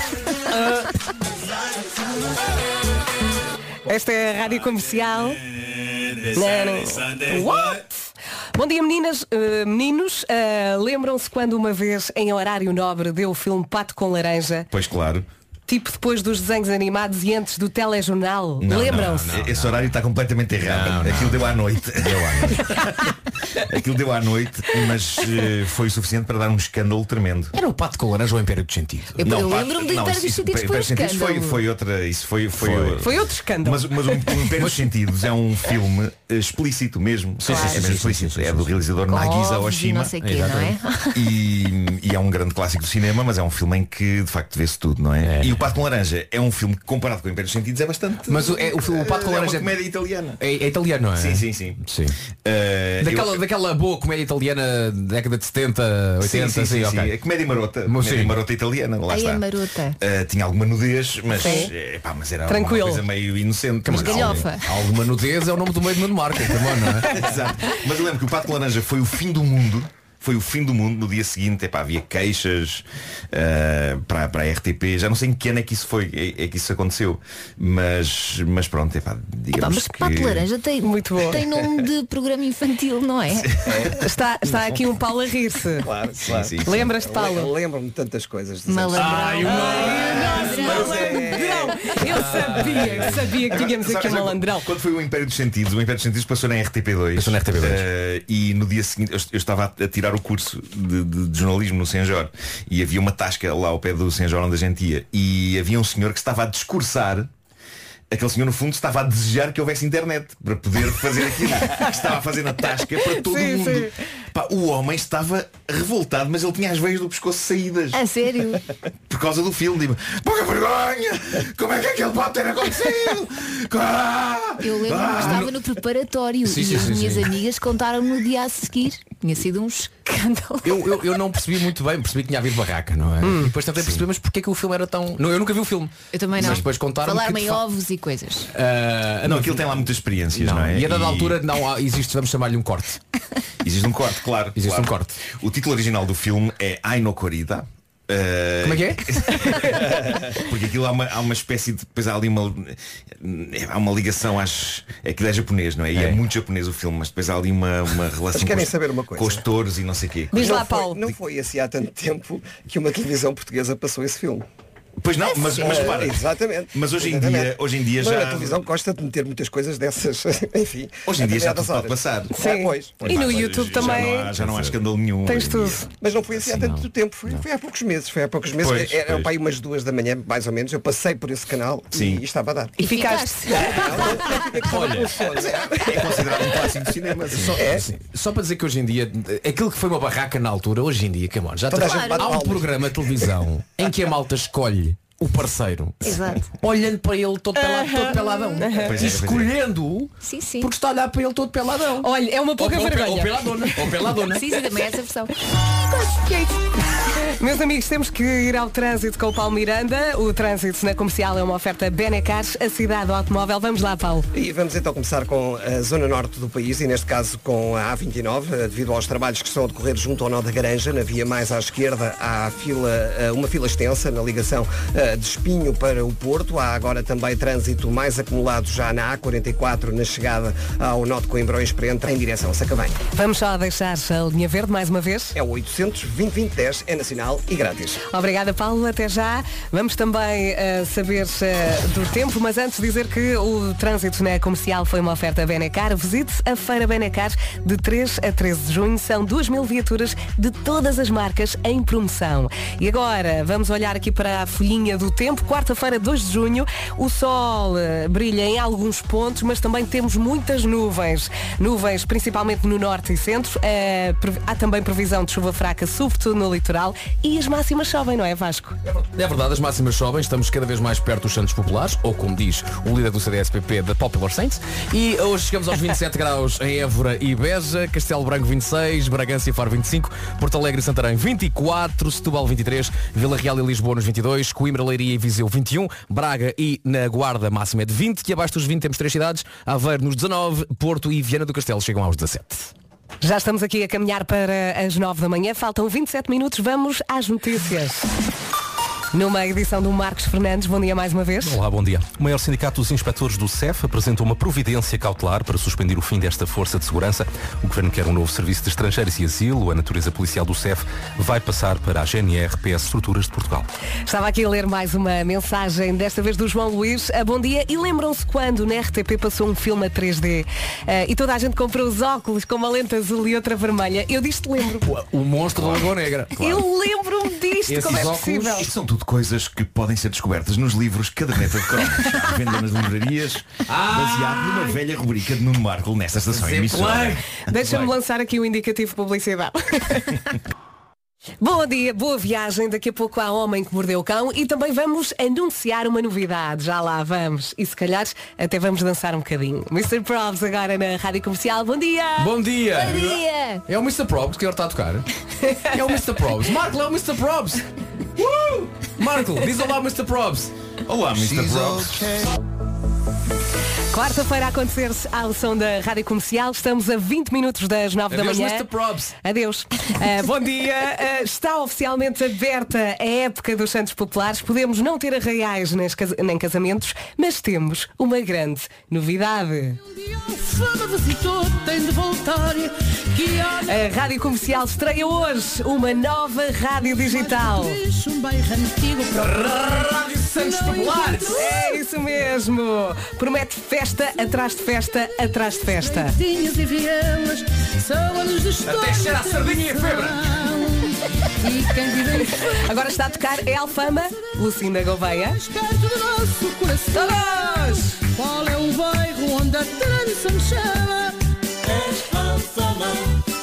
Esta é a rádio comercial. What? Bom dia meninas, eh, meninos. Eh, Lembram-se quando uma vez em horário nobre deu o filme Pato com Laranja, Pois claro. Tipo depois dos desenhos animados e antes do telejornal? Lembram-se? Esse horário está completamente errado. Não, não. Aquilo deu à noite. Deu à noite. Aquilo deu à noite, mas eh, foi o suficiente para dar um escândalo tremendo. Era o pato com laranja ou o império de sentido? Eu, eu Pá, lembro-me do não, Império isso- dos Sentidos Império foi dos Sentidos foi, escândalo. foi outra. Isso foi. Foi, Foi. Foi outro escândalo. Mas, mas o Império dos Sentidos é um filme explícito mesmo. Sim, sim, é sim, mesmo sim, explícito. sim, sim, é sim, do sim. realizador Nagisa Óbvio, Oshima. não sei quê, não é? E, e é um grande clássico do cinema, mas é um filme em que de facto vê-se tudo, não é? É. E o Pato com Laranja é um filme que comparado com o Império dos Sentidos é bastante. Mas o, é, o, o pato com é laranja uma comédia italiana. é, é italiano, não é? Sim, sim, sim. Sim. Eh, Daquela, eu- daquela boa comédia italiana da década de 70, 80, Sim, sim, sim, sim. A comédia marota. Mas comédia sim. marota italiana, lá Aí está. é marota. Uh, tinha alguma nudez, mas, eh, mas era Tranquilo. uma coisa meio inocente. Mas Mas- galhofa. Alguma nudez é o nome do meio de Nuno Marco, também, não é? Exato. Mas eu lembro que o Pato de Laranja foi o fim do mundo. Foi o fim do mundo no dia seguinte, epá, havia queixas uh, para, para a RTP, já não sei em que ano é que isso foi, é, é que isso aconteceu. Mas, mas pronto, epá, Epá, digamos mas que. Pato Laranja tem, Muito bom. tem nome de programa infantil, não é? Está, está aqui um Paulo a rir-se. Claro, claro. Lembras-te, Paulo? Lembro-me de tantas coisas. Malandrão. Malandrão! Eu sabia, eu sabia que tínhamos aqui um Sabe- malandrão. Quando foi o Império dos Sentidos, o Império dos Sentidos passou na RTP2. Passou na RTP2. eh, e no dia seguinte eu, eu estava a tirar tirar o curso de, de- de jornalismo no Senjor e havia uma tasca lá ao pé do Senjor onde a gente ia e havia um senhor que estava a discursar Aquele senhor no fundo estava a desejar que houvesse internet para poder fazer aquilo que estava a fazer na tasca para todo Sim, mundo. sim. Pá, o homem estava revoltado, mas ele tinha as veias do pescoço saídas A sério? por causa do filme. Tipo, pouca vergonha! Como é que aquilo pode ter acontecido? Ah! Eu lembro-me Ah! que estava no preparatório Sim, e as minhas amigas contaram no dia a seguir. Tinha sido um escândalo. Eu, eu, eu não percebi muito bem, percebi que tinha havido barraca, não é? E depois tentei perceber, mas porquê que o filme era tão. Não, eu nunca vi o filme. Eu também não. Mas depois contaram Falar que meio de fa- ovos e coisas. Ah, Não, aquilo tem lá muitas experiências, não, é? E a dada altura não há, existe, vamos chamar-lhe um corte. Existe um corte, claro. Existe claro. um corte. O título original do filme é Ai no Corrida. Uh, Como é que é? Porque aquilo há uma, há uma espécie de. Depois há ali uma. Há uma ligação às. Aquilo é japonês, não é? E é, É. muito japonês o filme, mas depois há ali uma, uma relação Mas com querem os, saber uma coisa? com os touros e não sei o quê. Diz não lá, foi, Paulo. Não foi assim há tanto tempo que uma televisão portuguesa passou esse filme. Pois não, mas, mas É, repara. Exatamente. Mas hoje em Exatamente. dia, hoje em dia Mas já. a televisão gosta de meter muitas coisas dessas, enfim. Hoje em dia já tudo pode passar. Ah, pois, pois. E no YouTube já também Não há, já não há escândalo nenhum. tens tudo. Mas não foi assim há tanto tempo, foi, foi há poucos meses, foi há poucos meses. Pois, Era pois. para aí umas duas da manhã, mais ou menos, eu passei por esse canal Sim. E, estava a dar. E ficaste. Olha, É considerado um clássico de cinema. assim. Só, só para dizer que hoje em dia, aquilo que foi uma barraca na altura, hoje em dia, já a tem- gente bate há um programa de televisão em que a malta escolhe o parceiro Exato. olhando para ele todo, pelado, todo peladão é, e pois é. escolhendo-o Sim, sim. porque está a olhar para ele todo peladão Olha, é uma pouca ou, ou, vergonha. ou peladona ou peladona Sim, sim, também é essa versão. Meus amigos, temos que ir ao trânsito com o Paulo Miranda. O trânsito na comercial é uma oferta Benecars, a cidade do automóvel. Vamos lá, Paulo. E vamos então começar com a zona norte do país e neste caso com a A29, eh, devido aos trabalhos que estão a decorrer junto ao nó da Garanja, na via mais à esquerda há fila, eh, uma fila extensa na ligação eh, de Espinho para o Porto. Há agora também trânsito mais acumulado já na A44 na chegada ao nó de Coimbrões para entrar em direção a Sacavém. Vamos só deixar a linha verde mais uma vez. É o 800 2010 é nacional e grátis. Obrigada, Paulo. Até já. Vamos também eh, saber eh, do tempo, mas antes dizer que o trânsito na comercial foi uma oferta Benecar. Visite a Feira Benecar de 3 a 13 de junho. São 2 mil viaturas de todas as marcas em promoção. E agora vamos olhar aqui para a folhinha do tempo. Quarta-feira, 2 de junho. O sol eh, brilha em alguns pontos, mas também temos muitas nuvens. Nuvens principalmente no norte e centro. Há também previsão de chuva fraca, sobretudo no litoral. E as máximas sobem, não é, Vasco? É verdade, as máximas sobem, estamos cada vez mais perto dos Santos Populares, ou como diz o líder do CDSPP, da Popular Saints. E hoje chegamos aos 27 graus em Évora e Beja, Castelo Branco 26, Bragança e Faro 25, Porto Alegre e Santarém 24, Setúbal 23, Vila Real e Lisboa nos 22, Coimbra, Leiria e Viseu 21, Braga e na Guarda máxima é de 20 e abaixo dos 20 temos três cidades, Aveiro nos 19, Porto e Viana do Castelo chegam aos 17. Já estamos aqui a caminhar para as 9 da manhã. Faltam 27 minutos. Vamos às notícias. Numa edição do Marcos Fernandes, bom dia mais uma vez. Olá, bom dia. O maior sindicato dos inspectores do CEF apresentou uma providência cautelar para suspender o fim desta força de segurança. O governo quer um novo serviço de estrangeiros e asilo. A natureza policial do CEF vai passar para a GNR PS Estruturas de Portugal. Estava aqui a ler mais uma mensagem, desta vez do João Luís. Ah, bom dia. E lembram-se quando na RTP passou um filme a 3D ah, e toda a gente comprou os óculos com uma lente azul e outra vermelha? Eu disto lembro. O monstro da Lagoa Negra. Eu lembro-me disto. Esses Como é óculos- possível? São tudo coisas que podem ser descobertas nos livros Caderneta de Cromos, à venda nas livrarias, baseado numa velha rubrica de Nuno Marco nesta estação emissora. Deixa-me lançar aqui o indicativo de publicidade. Bom dia, boa viagem. Daqui a pouco há Homem que Mordeu o Cão e também vamos anunciar uma novidade. Já lá vamos. E se calhar até vamos dançar um bocadinho. Mr. Probs agora na Rádio Comercial. Bom dia! Bom dia! Bom dia! É o Mr. Probs que agora está a tocar. É o Mr. Probs. Marco, é o Mr. Probs. Uh! Marco, diz olá Mr. Probs. Olá, Mr. Probs. Quarta-feira a acontecer-se ao som da Rádio Comercial. Estamos a 20 minutos das 9 Adeus, da manhã. Mr. Probs. Adeus. Ah, bom dia. Ah, está oficialmente aberta a época dos Santos Populares. Podemos não ter arraiais nem cas- nem casamentos, mas temos uma grande novidade. A Rádio Comercial estreia hoje uma nova rádio digital. para Santos Populares! É isso mesmo. Promete festa atrás de festa atrás de festa. Tinhas e vielas são anos de história. Até cheira a sardinha e a febre. E quem vive Agora está a tocar é Alfama, Lucinda Gouveia. Todos! Qual é o bairro onde a tradição chama? É Alfama,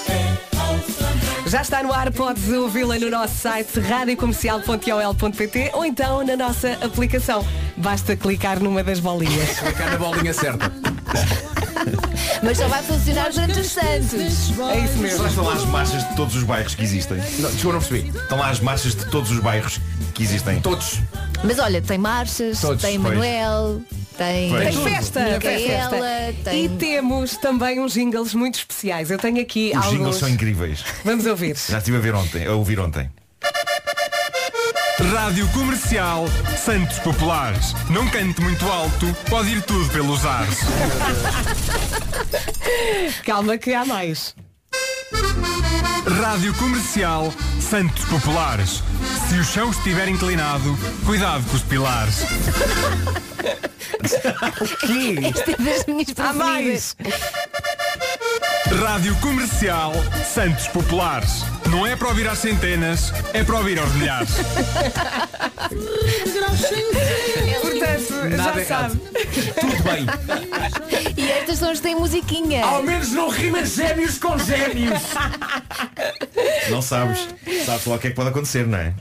é Alfama. Já está no ar, podes ouvi-la no nosso site radiocomercial.ol.pt ou então na nossa aplicação. Basta clicar numa das bolinhas. Clicar na bolinha certa. Mas só vai funcionar durante os Santos. É isso mesmo. Estão lá as marchas de todos os bairros que existem? Não, desculpa, não percebi. Estão lá as marchas de todos os bairros que existem. Todos. Mas olha, tem marchas, Todos, tem pois. Manuel, tem. Tem festa, tem festa. Micaela, tem... E temos também uns jingles muito especiais. Eu tenho aqui Os alguns. jingles são incríveis. Vamos ouvir. Já estive a ver ontem, a ouvir ontem. Rádio Comercial Santos Populares. Não cante muito alto, pode ir tudo pelos ares. Calma que há mais. Rádio Comercial Santos Populares. Se o chão estiver inclinado, cuidado com os pilares. Esta é das minhas Há preferidas. mais. Rádio Comercial Santos Populares. Não é para ouvir às centenas, é para ouvir aos milhares. Portanto, Nada já sabe. Tudo bem. E estas são as que têm musiquinha. Ao menos não rima gêmeos com gêmeos. Não sabes. Sabes lá o que é que pode acontecer, não é?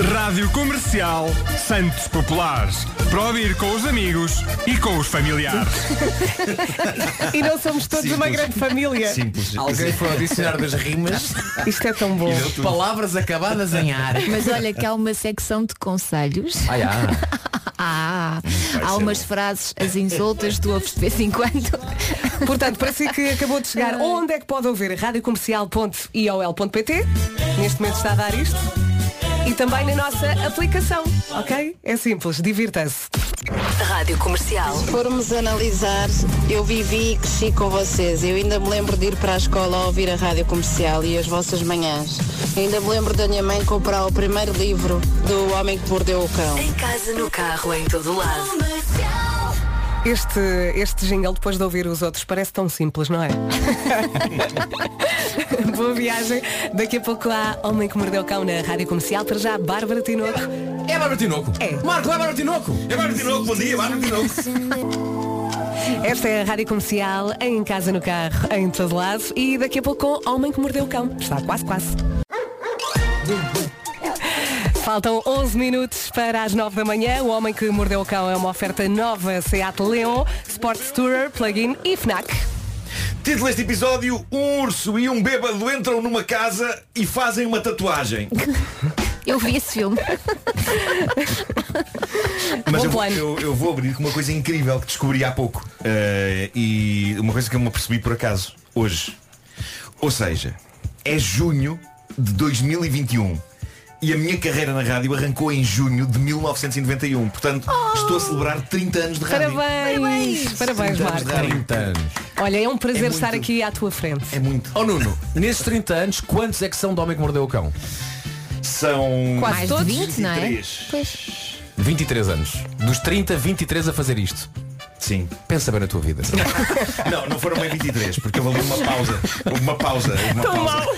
Rádio Comercial Santos Populares. Para ouvir com os amigos e com os familiares. E não somos todos uma Simples. grande família. Simples. Alguém foi ao dicionário das rimas. Isto é tão bom. Palavras acabadas em ar. Mas olha que há uma secção de conselhos. Ah, já. Ah, vai há umas bom. frases assim soltas, tu ouves de vez em quando. Portanto, para si que acabou de chegar, onde é que pode ouvir? radiocomercial.iol.pt Neste momento está a dar isto. E também na nossa aplicação, ok? É simples, divirta-se. Rádio Comercial. Se formos analisar, eu vivi e cresci com vocês. Eu ainda me lembro de ir para a escola a ouvir a rádio comercial e as vossas manhãs. Eu ainda me lembro da minha mãe comprar o primeiro livro do Homem que Mordeu o Cão. Em casa, no carro, em todo lado. Este, este jingle, depois de ouvir os outros, parece tão simples, não é? Boa viagem. Daqui a pouco há Homem que Mordeu o Cão na Rádio Comercial. Para já, Bárbara Tinoco. É Bárbara Tinoco. É. Marco, é Bárbara Tinoco. É Mário Tinoco, bom dia, Mário Tinoco. Esta é a Rádio Comercial, em casa, no carro, em todo lado. E daqui a pouco Homem que Mordeu o Cão. Está quase, quase. Faltam 11 minutos para as 9 da manhã. O Homem que Mordeu o Cão é uma oferta nova Seat Leon, Sports Tourer, Plug-in e FNAC. Título deste episódio, um urso e um bêbado entram numa casa e fazem uma tatuagem. Eu vi esse filme. Mas eu, eu, eu vou abrir com uma coisa incrível que descobri há pouco. Eh, e uma coisa que eu me apercebi por acaso, hoje. Ou seja, é junho de 2021. E a minha carreira na rádio arrancou em junho de 1991. Portanto, estou a celebrar 30 anos de rádio. Parabéns! Parabéns, 30 anos de Marco. rádio. 30 anos. Olha, é um prazer É estar muito. aqui à tua frente. É muito. Oh Nuno, nesses 30 anos, quantos é que são do homem que mordeu o cão? São Quase Mais todos? de 20, não é? 23. Pois. 23 anos. Dos 30, 23 a fazer isto. Sim. Pensa bem na tua vida. Não, não foram bem 23, porque houve ali uma pausa. Houve uma pausa. uma Tão pausa. mal.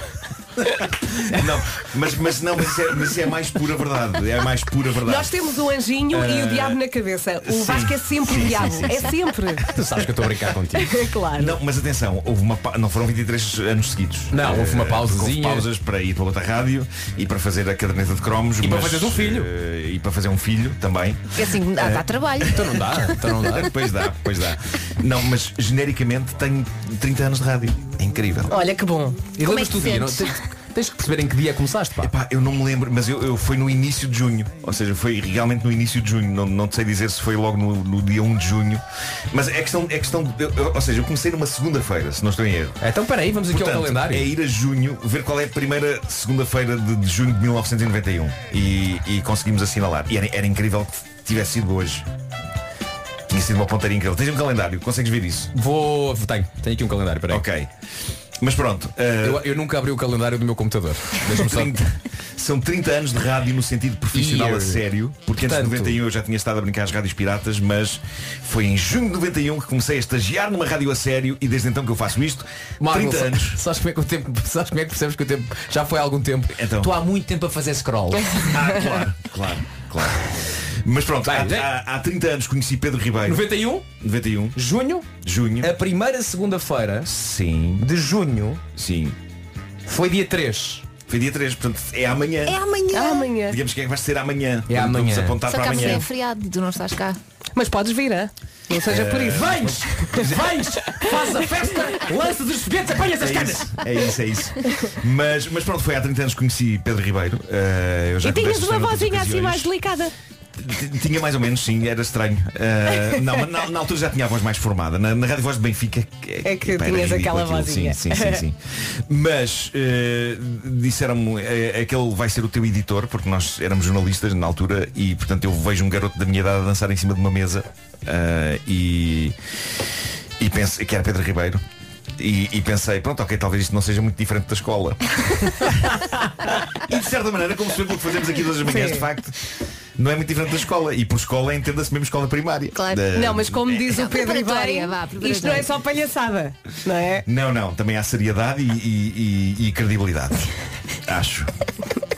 Não, mas, mas não, mas isso, é, mas isso é mais pura verdade. É a mais pura verdade. Nós temos o anjinho e o Ah, diabo na cabeça. O sim. Vasco é sempre Sim, o diabo. sim, é sim. sempre. tu sabes que eu estou a brincar contigo. claro. Não, mas atenção, houve uma pa- não foram 23 anos seguidos. Não, houve uma Eh, pausazinha. Houve pausas para ir para outra rádio e para fazer a caderneta de cromos. E para mas, fazeres um filho. eh, e para fazer um filho também. É assim, dá, dá trabalho. Então não dá, então não dá. pois dá, pois dá. Não, mas genericamente tenho 30 anos de rádio. É incrível. Olha que bom. E Como é lembras que tu o dia? Tens, que perceber em que dia começaste, pá. Epá, eu não me lembro, mas eu, eu foi no início de junho. Ou seja, foi realmente no início de junho. Não, não sei dizer se foi logo no, no dia 1 de junho. Mas é questão, é questão de- eu- eu- ou seja, eu comecei numa segunda-feira, se não estou em erro. Então peraí, vamos aqui ao Portanto, calendário. É ir a junho, ver qual é a primeira segunda-feira de, de junho de 1991 e, e conseguimos assinalar. E era, era incrível que tivesse sido hoje. Tinha sido uma pontaria incrível. Tens um calendário, consegues ver isso? Vou. Tenho, tenho aqui um calendário, peraí. Ok. Mas pronto. eh, Eu, eu nunca abri o calendário do meu computador. Só. 30 são 30 anos de rádio no sentido profissional Year. a sério, porque antes de Portanto- 91 eu já tinha estado a brincar às rádios piratas, mas foi em junho de 91 que comecei a estagiar numa rádio a sério e desde então que eu faço isto. Marco, 30 sa- anos. Sabes como, é que o tempo, sabes como é que percebes que o tempo já foi há algum tempo? Então. Estou há muito tempo a fazer scroll. Ah, claro, claro, claro. Mas pronto, há, Vai, há, há 30 anos conheci Pedro Ribeiro. 91, 91. junho, Junho. a primeira segunda-feira Sim. de junho Sim. foi dia 3. Foi dia 3, portanto é amanhã. É amanhã. Amanhã. Digamos que é que vai ser amanhã. É Vamos amanhã. apontar Só para que amanhã amanhã. é feriado e tu não estás cá. Mas podes vir, hein? Não seja por isso. Vens! Vens! Faz a festa! Lanças os foguetes, apanhas as É canas! isso, é isso, é isso. Mas, mas pronto, foi há 30 anos que conheci Pedro Ribeiro. Eh, eu já E contei tinhas esta uma história noutras vozinha assim ocasiões. mais delicada. Tinha mais ou menos, sim, era estranho. Eh, não, mas na, na altura já tinha a voz mais formada. Na, na Rádio Voz de Benfica. É que era tinhas aquela vozinha. Sim, sim, sim, sim. Mas eh, disseram-me, eh, aquele vai ser o teu editor, porque nós éramos jornalistas na altura e portanto eu vejo um garoto da minha idade a dançar em cima de uma mesa eh, e, e penso que era Pedro Ribeiro. E, e pensei, pronto, ok, talvez isto não seja muito diferente da escola. e de certa maneira, como se pelo que fazemos aqui todas as manhãs, de facto, não é muito diferente da escola. E por escola entenda-se mesmo escola primária. Claro. Da- Não, mas como diz o Pedro Ribeiro, vá, preparatória. isto não é só palhaçada, não é? Não, não, também há seriedade e, e- e- e credibilidade. Acho.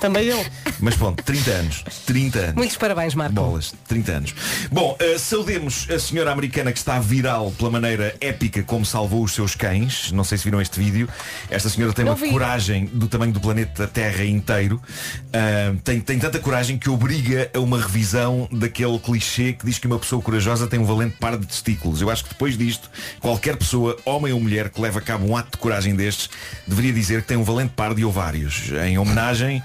Também eu. Mas pronto, 30 anos. 30 anos. Muitos parabéns, Marco. Bolas, 30 anos. Bom, eh, saudemos a senhora americana que está viral pela maneira épica como salvou os seus cães. Não sei se viram este vídeo. Esta senhora tem Não uma vi. coragem do tamanho do planeta Terra inteiro. Ah, tem, tem tanta coragem que obriga a uma revisão daquele clichê que diz que uma pessoa corajosa tem um valente par de testículos. Eu acho que depois disto, qualquer pessoa, homem ou mulher, que leva a cabo um ato de coragem destes, deveria dizer que tem um valente par de ovários. Em homenagem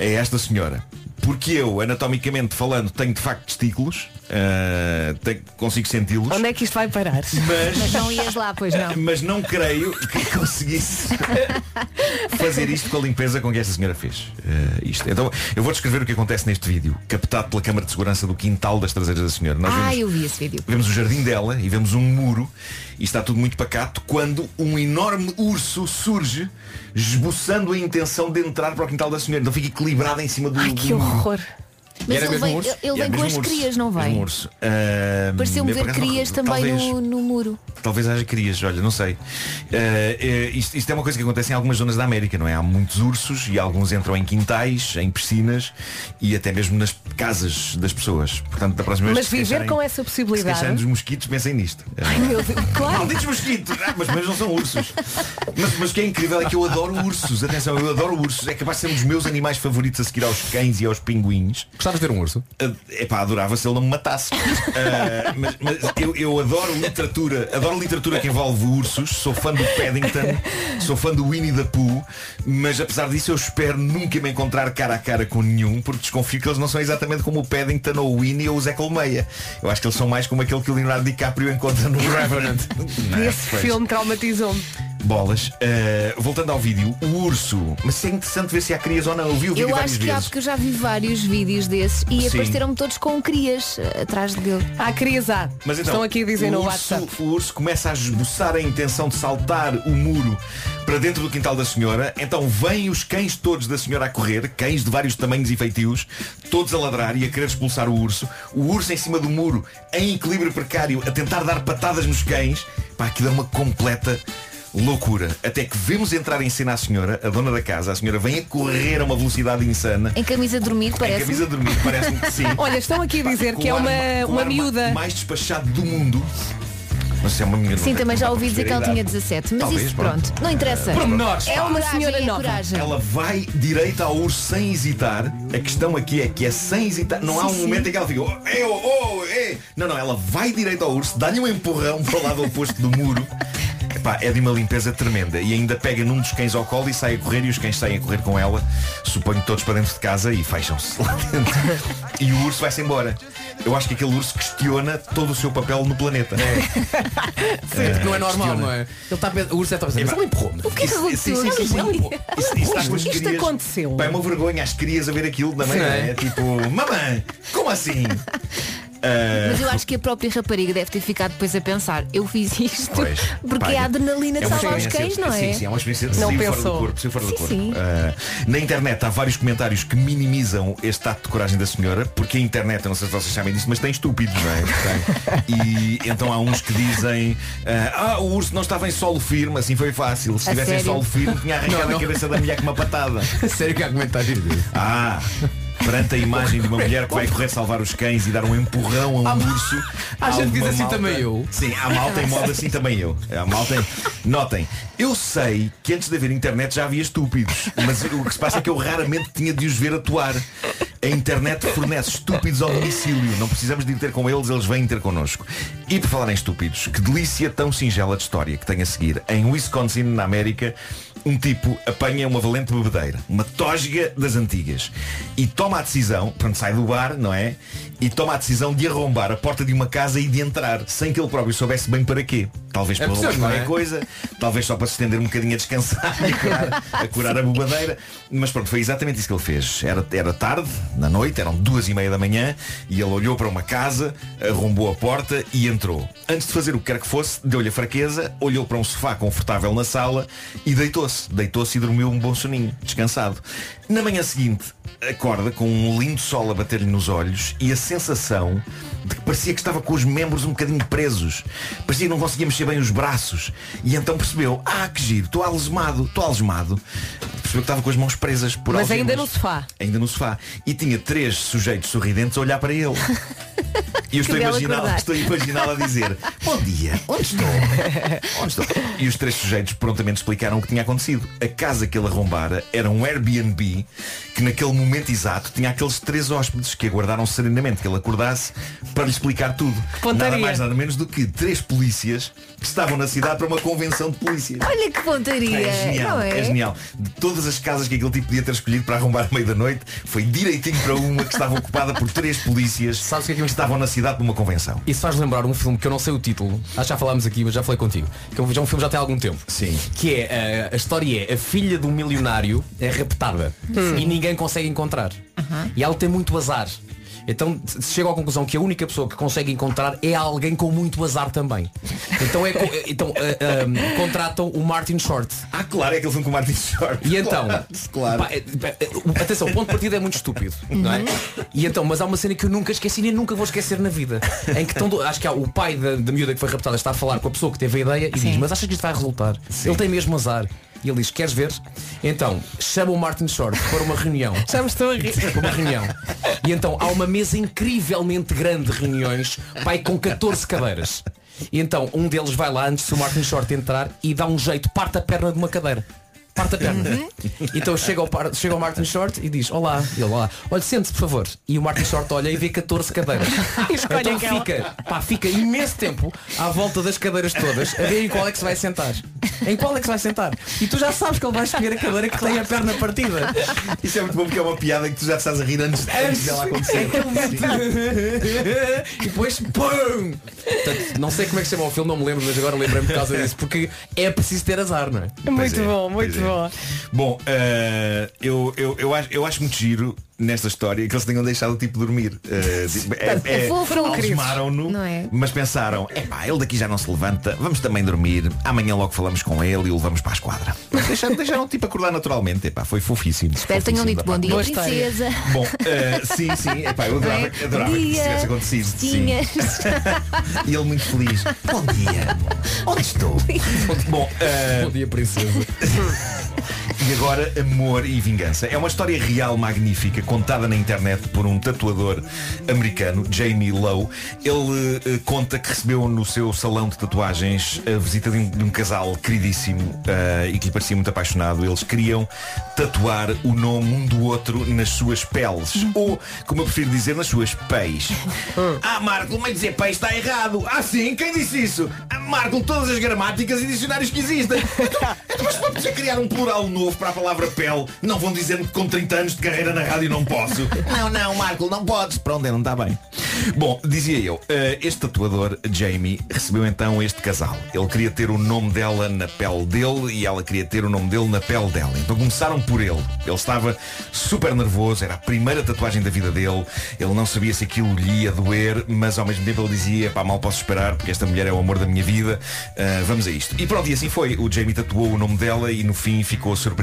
a esta senhora. Porque eu, anatomicamente falando, tenho de facto testículos, ah, tenho- consigo senti-los, Onde é que isto vai parar? Mas mas, não ias lá, pois não. mas não creio que conseguisse fazer isto com a limpeza com que esta senhora fez. ah, isto. Então, eu vou descrever o que acontece neste vídeo, captado pela câmara de segurança do quintal das traseiras da senhora. Nós Ah, vemos- eu vi esse vídeo. Vemos o jardim dela e vemos um muro e está tudo muito pacato quando um enorme urso surge esboçando a intenção de entrar para o quintal da senhora. Então fica equilibrado em cima do, Ai, que horror. Mas era ele mesmo vem, urso? ele é vem com mesmo as urso. crias, não vem? urso. Ah, Pareceu-me eu, por ver acaso, não- crias também talvez- no, no muro. Talvez haja crias, olha, não sei. Eh, isto, isto é uma coisa que acontece em algumas zonas da América, não é? Há muitos ursos e alguns entram em quintais, em piscinas e até mesmo nas casas das pessoas. Portanto, da próxima vez Mas se viver queixarem- com essa Se possibilidade. queixarem dos mosquitos, pensem nisto. Ai, meu Deus. Claro. Malditos mosquitos! Ah, mas, mas não são ursos. Mas, mas o que é incrível é que eu adoro ursos. Atenção, eu adoro ursos. É capaz de ser um dos meus animais favoritos a seguir aos cães e aos pinguins. Gostavas de ter um urso? É pá, adorava se ele não me matasse. Ah, mas mas eu, eu adoro literatura, adoro literatura que envolve ursos, sou fã do Paddington, sou fã do Winnie the Pooh, mas apesar disso eu espero nunca me encontrar cara a cara com nenhum, porque desconfio que eles não são exatamente como o Paddington ou o Winnie ou o Zé Colmeia. Eu acho que eles são mais como aquele que o Leonardo DiCaprio encontra no Revenant. Esse filme traumatizou-me. Bolas. Uh, voltando ao vídeo, o urso. Mas isso é interessante ver se há crias ou não. Eu vi o vídeo Eu várias acho que há, vezes. porque eu já vi vários vídeos desses e Sim. apareceram-me todos com crias eh, atrás dele. Há crias há. Mas então, Estão aqui a dizer o no urso, WhatsApp. O urso começa a esboçar a intenção de saltar o muro para dentro do quintal da senhora. Então vêm os cães todos da senhora a correr, cães de vários tamanhos e feitios, todos a ladrar e a querer expulsar o urso. O urso em cima do muro, em equilíbrio precário, a tentar dar patadas nos cães. Pá, aquilo é uma completa loucura. Até que vemos entrar em cena a senhora, a dona da casa. A senhora vem a correr a uma velocidade insana. Em camisa de dormir, Em parece. camisa de dormir, parece-me que sim. Olha, estão aqui a dizer que é uma, uma miúda. mais despachado do mundo. Mas se é uma miúda. Sim, também já ouvi dizer que ela tinha idade. 17. Mas Talvez, isso pronto, não interessa. Pormenores, É uma senhora é nova. coragem. Ela vai direita ao urso sem hesitar. A questão aqui é que é sem hesitar. Não há um momento em que ela fica. Oh, eh, oh, oh, eh. Não, não, ela vai direito ao urso, dá-lhe um empurrão para o lado oposto do muro. Epá, é de uma limpeza tremenda e ainda pega num dos cães ao colo e sai a correr e os cães saem a correr com ela, suponho todos para dentro de casa e fecham-se lá dentro. E o urso vai-se embora. Eu acho que aquele urso questiona todo o seu papel no planeta. Sim, não é normal, questiona. não é? Ele está o urso é está a pensar, mas ele empurrou-me. O que é que Isso- aconteceu? sim, sim, sim. Isso- isso as Isto crias- aconteceu. Pá, é uma vergonha as crias a ver aquilo também. Sim. não É tipo, mamãe, como assim? Ah, Mas eu acho que a própria rapariga deve ter ficado depois a pensar, eu fiz isto Pois, porque pá, é a adrenalina é salvar os cães, não é? Sim, sim, é uma experiência de Não sair fora do pensou. corpo. sair fora do Sim, corpo. sim. Ah, na internet há vários comentários que minimizam este ato de coragem da senhora, porque a internet, eu não sei se vocês sabem disso, mas tem estúpidos, não é? Tem. E então há uns que dizem ah, ah, o urso não estava em solo firme, assim foi fácil. Se estivesse em solo firme, tinha arrancado Não, não. a cabeça da mulher com uma patada. Sério que há comentários disso? Ah, perante a imagem de uma mulher que vai correr salvar os cães e dar um empurrão a um urso. há gente que diz assim também eu. Sim, há malta em moda assim também eu. Há malta em... Notem, eu sei que antes de haver internet já havia estúpidos, mas o que se passa é que eu raramente tinha de os ver atuar. A internet fornece estúpidos ao domicílio. Não precisamos de ir ter com eles, eles vêm ter connosco. E por falar em estúpidos, que delícia tão singela de história que tem a seguir. Em Wisconsin, na América, um tipo apanha uma valente bebedeira, uma tosga das antigas, e toma a decisão, pronto, sai do bar, não é? E toma a decisão de arrombar a porta de uma casa e de entrar, sem que ele próprio soubesse bem para quê. Talvez É para roubar não qualquer é? coisa, talvez só para se estender um bocadinho a descansar e a curar, a curar a bobadeira. Mas pronto, foi exatamente isso que ele fez. Era, era tarde, na noite, eram duas e meia da manhã, e ele olhou para uma casa, arrombou a porta e entrou. Antes de fazer o que quer que fosse, deu-lhe a fraqueza, olhou para um sofá confortável na sala e deitou-se. Deitou-se e dormiu um bom soninho, descansado. Na manhã seguinte, acorda com um lindo sol a bater-lhe nos olhos e a sensação de que parecia que estava com os membros um bocadinho presos. Parecia que não conseguia mexer bem os braços. E então percebeu, ah, que giro, estou algemado, estou algemado. Percebeu que estava com as mãos presas por Mas ainda no sofá. Ainda no sofá. E tinha três sujeitos sorridentes a olhar para ele. E eu estou a Que belo imaginá-lo acordar. estou a imaginá-lo a dizer Bom dia, onde estou? Onde estou? E os três sujeitos prontamente explicaram o que tinha acontecido. A casa que ele arrombara era um Airbnb que naquele momento exato tinha aqueles três hóspedes que aguardaram serenamente que ele acordasse para lhe explicar tudo. Pontaria. Nada mais nada menos do que três polícias estavam na cidade para uma convenção de polícias. Olha que pontaria, É genial, não é? é genial. De todas as casas que aquele tipo podia ter escolhido para arrombar à meia da noite, foi direitinho para uma que estava ocupada por três polícias que, estavam na cidade de uma convenção. Isso faz lembrar um filme que eu não sei o título, acho que já falámos aqui, mas já falei contigo. Que é um, um filme já tem algum tempo. Sim. Que é, eh, a história é a filha do milionário é raptada Hum. e ninguém consegue encontrar. E ela tem muito azar. Então se chega à conclusão que a única pessoa que consegue encontrar é alguém com muito azar também. Então, é, co- então eh, eh, contratam o Martin Short. Ah, claro, é aquele filme com o Martin Short. E então, Claro. pá, é- atenção, o ponto de partida é muito estúpido, não é? E então, mas há uma cena que eu nunca esqueci nem nunca vou esquecer na vida. Em que do- acho que há o pai da, da miúda que foi raptada está a falar com a pessoa que teve a ideia e Sim. diz, mas achas que isto vai resultar? Ele tem mesmo azar. E ele diz, queres ver? Então, chama o Martin Short para uma reunião. Já me estou a rir. Para uma reunião. E então há uma mesa incrivelmente grande de reuniões, pai com 14 cadeiras. E então um deles vai lá antes do Martin Short entrar e dá um jeito, parte a perna de uma cadeira. Parte a perna. Então chega ao, par- chega ao Martin Short e diz, olá, e ele, olá, olha, sente-se por favor. E o Martin Short olha e vê 14 cadeiras. Escolhe então aquela. fica, pá, fica imenso tempo à volta das cadeiras todas a ver em qual é que se vai sentar. Em qual é que se vai sentar? E tu já sabes que ele vai escolher a cadeira que tem a perna partida. Isso é muito bom porque é uma piada que tu já estás a rir antes, antes dela acontecer. e depois pum! Portanto, não sei como é que se chama o filme, não me lembro, mas agora lembrei-me por causa disso, porque é preciso ter azar, não é? Muito é, bom, muito é. bom. Bom, eh, eu, eu, eu, acho, eu acho muito giro nesta história que eles tenham deixado o tipo dormir. Tipo, é, É algemaram-no, não é? mas pensaram, epá, ele daqui já não se levanta, vamos também dormir, amanhã logo falamos com ele e o levamos para a esquadra. Deixaram, deixaram o tipo acordar naturalmente, epá, foi fofíssimo. Espero que tenham dito bom dia, princesa. Bom, eh, sim, sim, epá, eu adorava, é? adorava Bom que isso dia, tivesse acontecido. sim. Tinhas. E ele muito feliz. Bom dia. Onde estou? Bom, eh, Bom dia, princesa. e agora amor e vingança. É uma história real magnífica, contada na internet por um tatuador americano, Jamie Lowe. Ele eh, conta que recebeu no seu salão de tatuagens a visita de um, de um casal queridíssimo eh, e que lhe parecia muito apaixonado. Eles queriam tatuar o nome um do outro nas suas peles. Ou, como eu prefiro dizer, nas suas pés. Ah, Marco, mas dizer pés está errado. Ah, sim? Quem disse isso? Ah, Marco, todas as gramáticas e dicionários que existem. Então, então, mas poder criar um plural novo para a palavra pele, não vão dizer-me que com 30 anos de carreira na rádio não posso. Não, não, Marco, não podes. Pronto, não está bem. Bom, dizia eu, eh, este tatuador, Jamie, recebeu então este casal. Ele queria ter o nome dela na pele dele e ela queria ter o nome dele na pele dela. Então começaram por ele. Ele estava super nervoso, era a primeira tatuagem da vida dele. Ele não sabia se aquilo lhe ia doer, mas ao mesmo tempo ele dizia, pá, mal posso esperar, porque esta mulher é o amor da minha vida. Eh, vamos a isto. E pronto, e assim foi. O Jamie tatuou o nome dela e no fim ficou surpreendido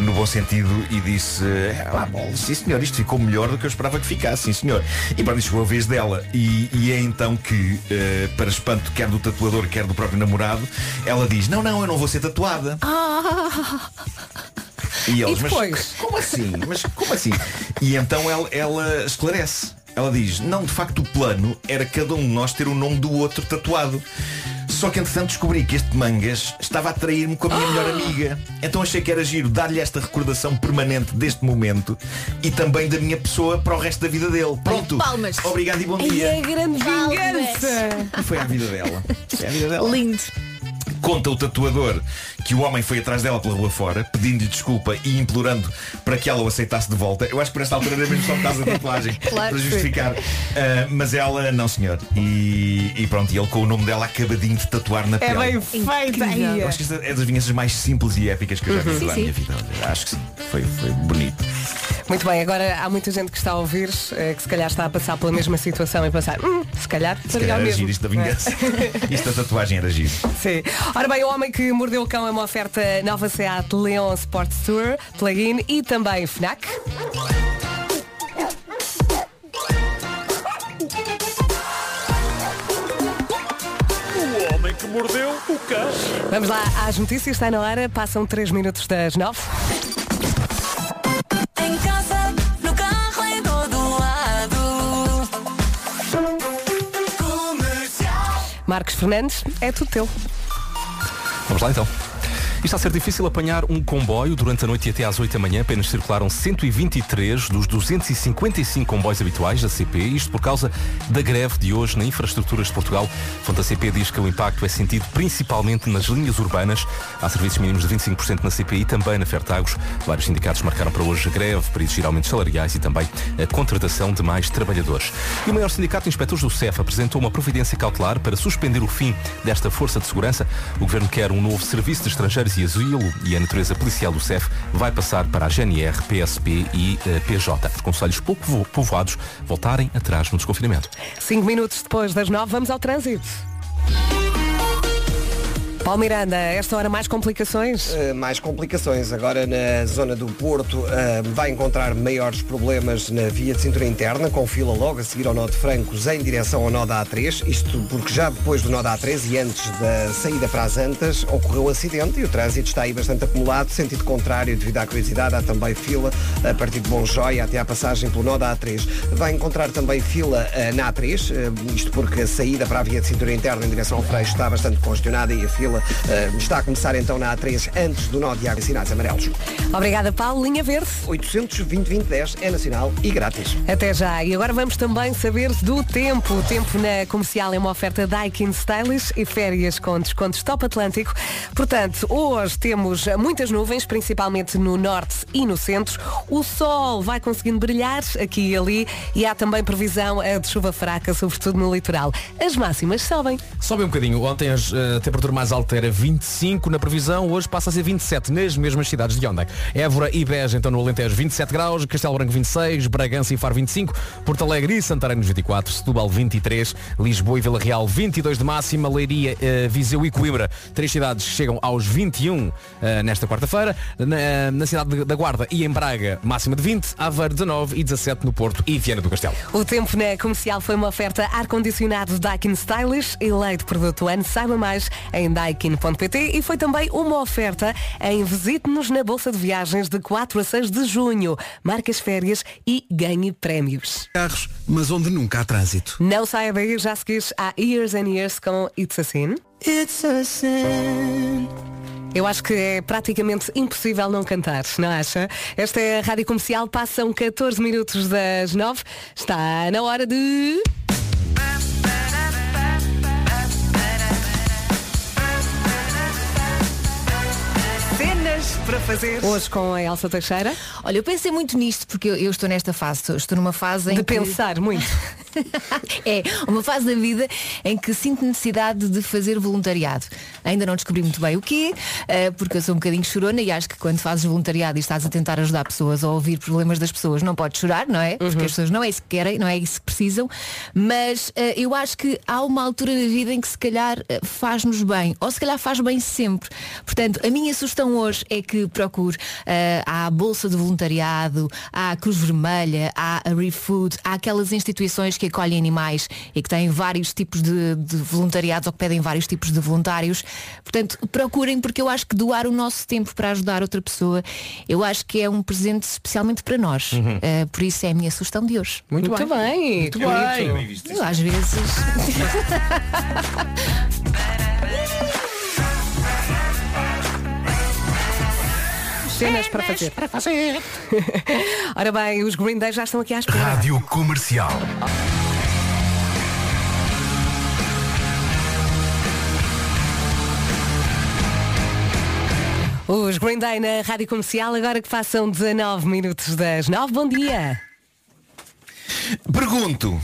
no bom sentido e disse, ah, bom, sim senhor, isto ficou melhor do que eu esperava que ficasse, sim senhor. E pronto, chegou a vez dela. E, e é então que, eh, para espanto quer do tatuador, quer do próprio namorado, ela diz, não, não, eu não vou ser tatuada. Ah, E eles, E depois? mas como assim? Mas como assim? E então ela, ela esclarece. Ela diz, não, de facto o plano era cada um de nós ter o nome do outro tatuado. Só que entretanto descobri que este mangas estava a trair-me com a minha melhor amiga. Então achei que era giro dar-lhe esta recordação permanente deste momento e também da minha pessoa para o resto da vida dele. Pronto. Palmas. Obrigado e bom Ai, dia. é grande vingança. E foi à vida dela. Foi à vida dela. Lindo. Conta o tatuador que o homem foi atrás dela pela rua fora, pedindo-lhe desculpa e implorando para que ela o aceitasse de volta. Eu acho que por esta altura era mesmo só por causa da tatuagem, Claro para justificar. Ah, mas ela, não senhor. E, e pronto, e ele com o nome dela acabadinho de tatuar na É pele. bem feita aí. Eu acho que esta é das vinganças mais simples e épicas que eu já vi Uhum. em toda a Sim, minha vida. Acho que sim. Foi, foi bonito. Muito bem, agora há muita gente que está a ouvir, eh, que se calhar está a passar pela mesma situação e pensar, hum, se calhar Se calhar mesmo. giro isto da vingança. isto da tatuagem era giro. Sim. Ora bem, o homem que mordeu o cão é uma oferta nova Seat Leon Sport Tour, plug-in e também FNAC. O homem que mordeu o cão. Vamos lá às notícias, está na hora, passam 3 minutos das 9. Em casa, no carro, em todo lado. Comercial. Marcos Fernandes, é tudo teu. Vamos lá então. E está a ser difícil apanhar um comboio durante a noite e até às 8 da manhã. Apenas circularam 123 dos 255 comboios habituais da CP. Isto por causa da greve de hoje na Infraestruturas de Portugal. A fonte da CP diz que o impacto é sentido principalmente nas linhas urbanas. Há serviços mínimos de 25% na CP e também na Fertagos. Vários sindicatos marcaram para hoje greve para exigir aumentos salariais e também a contratação de mais trabalhadores. E o maior sindicato de inspectores do CEF apresentou uma providência cautelar para suspender o fim desta força de segurança. O governo quer um novo serviço de estrangeiros e asilo e a natureza policial do CEF vai passar para a GNR, PSP e eh, PJ. Os conselhos pouco vo- povoados voltarem atrás no desconfinamento. 5 minutos depois das 9, vamos ao trânsito. Paulo Miranda, esta hora mais complicações? Uh, mais complicações. Agora na zona do Porto uh, vai encontrar maiores problemas na via de cintura interna, com fila logo a seguir ao nó de Francos em direção ao nó da A3. Isto porque já depois do nó da A3 e antes da saída para as Antas ocorreu um acidente e o trânsito está aí bastante acumulado. Sentido contrário, devido à curiosidade, há também fila a partir de Bom Joia até à passagem pelo nó da A3. Vai encontrar também fila uh, na A3, uh, isto porque a saída para a via de cintura interna em direção ao Freixo está bastante congestionada e a fila uh, está a começar então na A3 antes do nó de água e sinais amarelos. Obrigada, Paulo. Linha Verde. 820-2010 é nacional e grátis. Até já. E agora vamos também saber do tempo. O tempo na comercial é uma oferta Daikin Stylish e férias com descontos Top Atlântico. Portanto, hoje temos muitas nuvens, principalmente no norte e no centro. O sol vai conseguindo brilhar aqui e ali e há também previsão eh, de chuva fraca, sobretudo no litoral. As máximas sobem. Sobe um bocadinho. Ontem as, eh, a temperatura mais alta era 25 na previsão, hoje passa a ser 27 nas mesmas cidades de ontem. Évora e Beja, então no Alentejo 27 graus, Castelo Branco 26, Bragança e Faro 25, Porto Alegre e Santarém nos 24, Setúbal 23, Lisboa e Vila Real 22 de máxima, Leiria, eh, Viseu e Coimbra, três cidades chegam aos 21 eh, nesta quarta-feira. Na, na cidade de- da Guarda e em Braga, máxima de 20, Aveiro 19 e 17 no Porto e Viana do Castelo. O tempo na comercial foi uma oferta ar-condicionado Daikin Stylish, eleito produto ano. Saiba mais em daikin.pt e foi também uma oferta em Visite-nos na Bolsa de Viagens de 4 a 6 de junho. Marcas férias e ganhe prémios. Carros, mas onde nunca há trânsito. Não saia daí, já seguires há Years and Years com It's a Sin. It's a sin. Eu acho que é praticamente impossível não cantar, não acha? Esta é a Rádio Comercial, passam 14 minutos das 9. Está na hora de... para fazer. Hoje com a Elsa Teixeira. Olha, eu pensei muito nisto porque eu, eu estou nesta fase, estou numa fase em De que- pensar muito. é uma fase da vida em que sinto necessidade de fazer voluntariado. Ainda não descobri muito bem o quê, eh, porque eu sou um bocadinho chorona e acho que quando fazes voluntariado e estás a tentar ajudar pessoas a ouvir problemas das pessoas, não podes chorar, não é? Porque as pessoas não é isso que querem, não é isso que precisam. Mas eh, eu acho que há uma altura na vida em que se calhar eh, faz-nos bem, ou se calhar faz bem sempre. Portanto, a minha sugestão hoje é que procure a Bolsa de Voluntariado, a Cruz Vermelha, a ReFood, há aquelas instituições que acolhem animais e que têm vários tipos de, de voluntariados ou que pedem vários tipos de voluntários. Portanto, procurem porque eu acho que doar o nosso tempo para ajudar outra pessoa, eu acho que é um presente especialmente para nós. Eh, por isso é a minha sugestão de hoje. Muito Muito bem. bem. Muito bem. Bem visto. Eu, às vezes. Cenas para fazer. Para fazer. Ora bem, os Green Day já estão aqui à espera. Rádio Comercial. Os Green Day na Rádio Comercial, agora que passam 19 minutos das 9. Bom dia. Pergunto,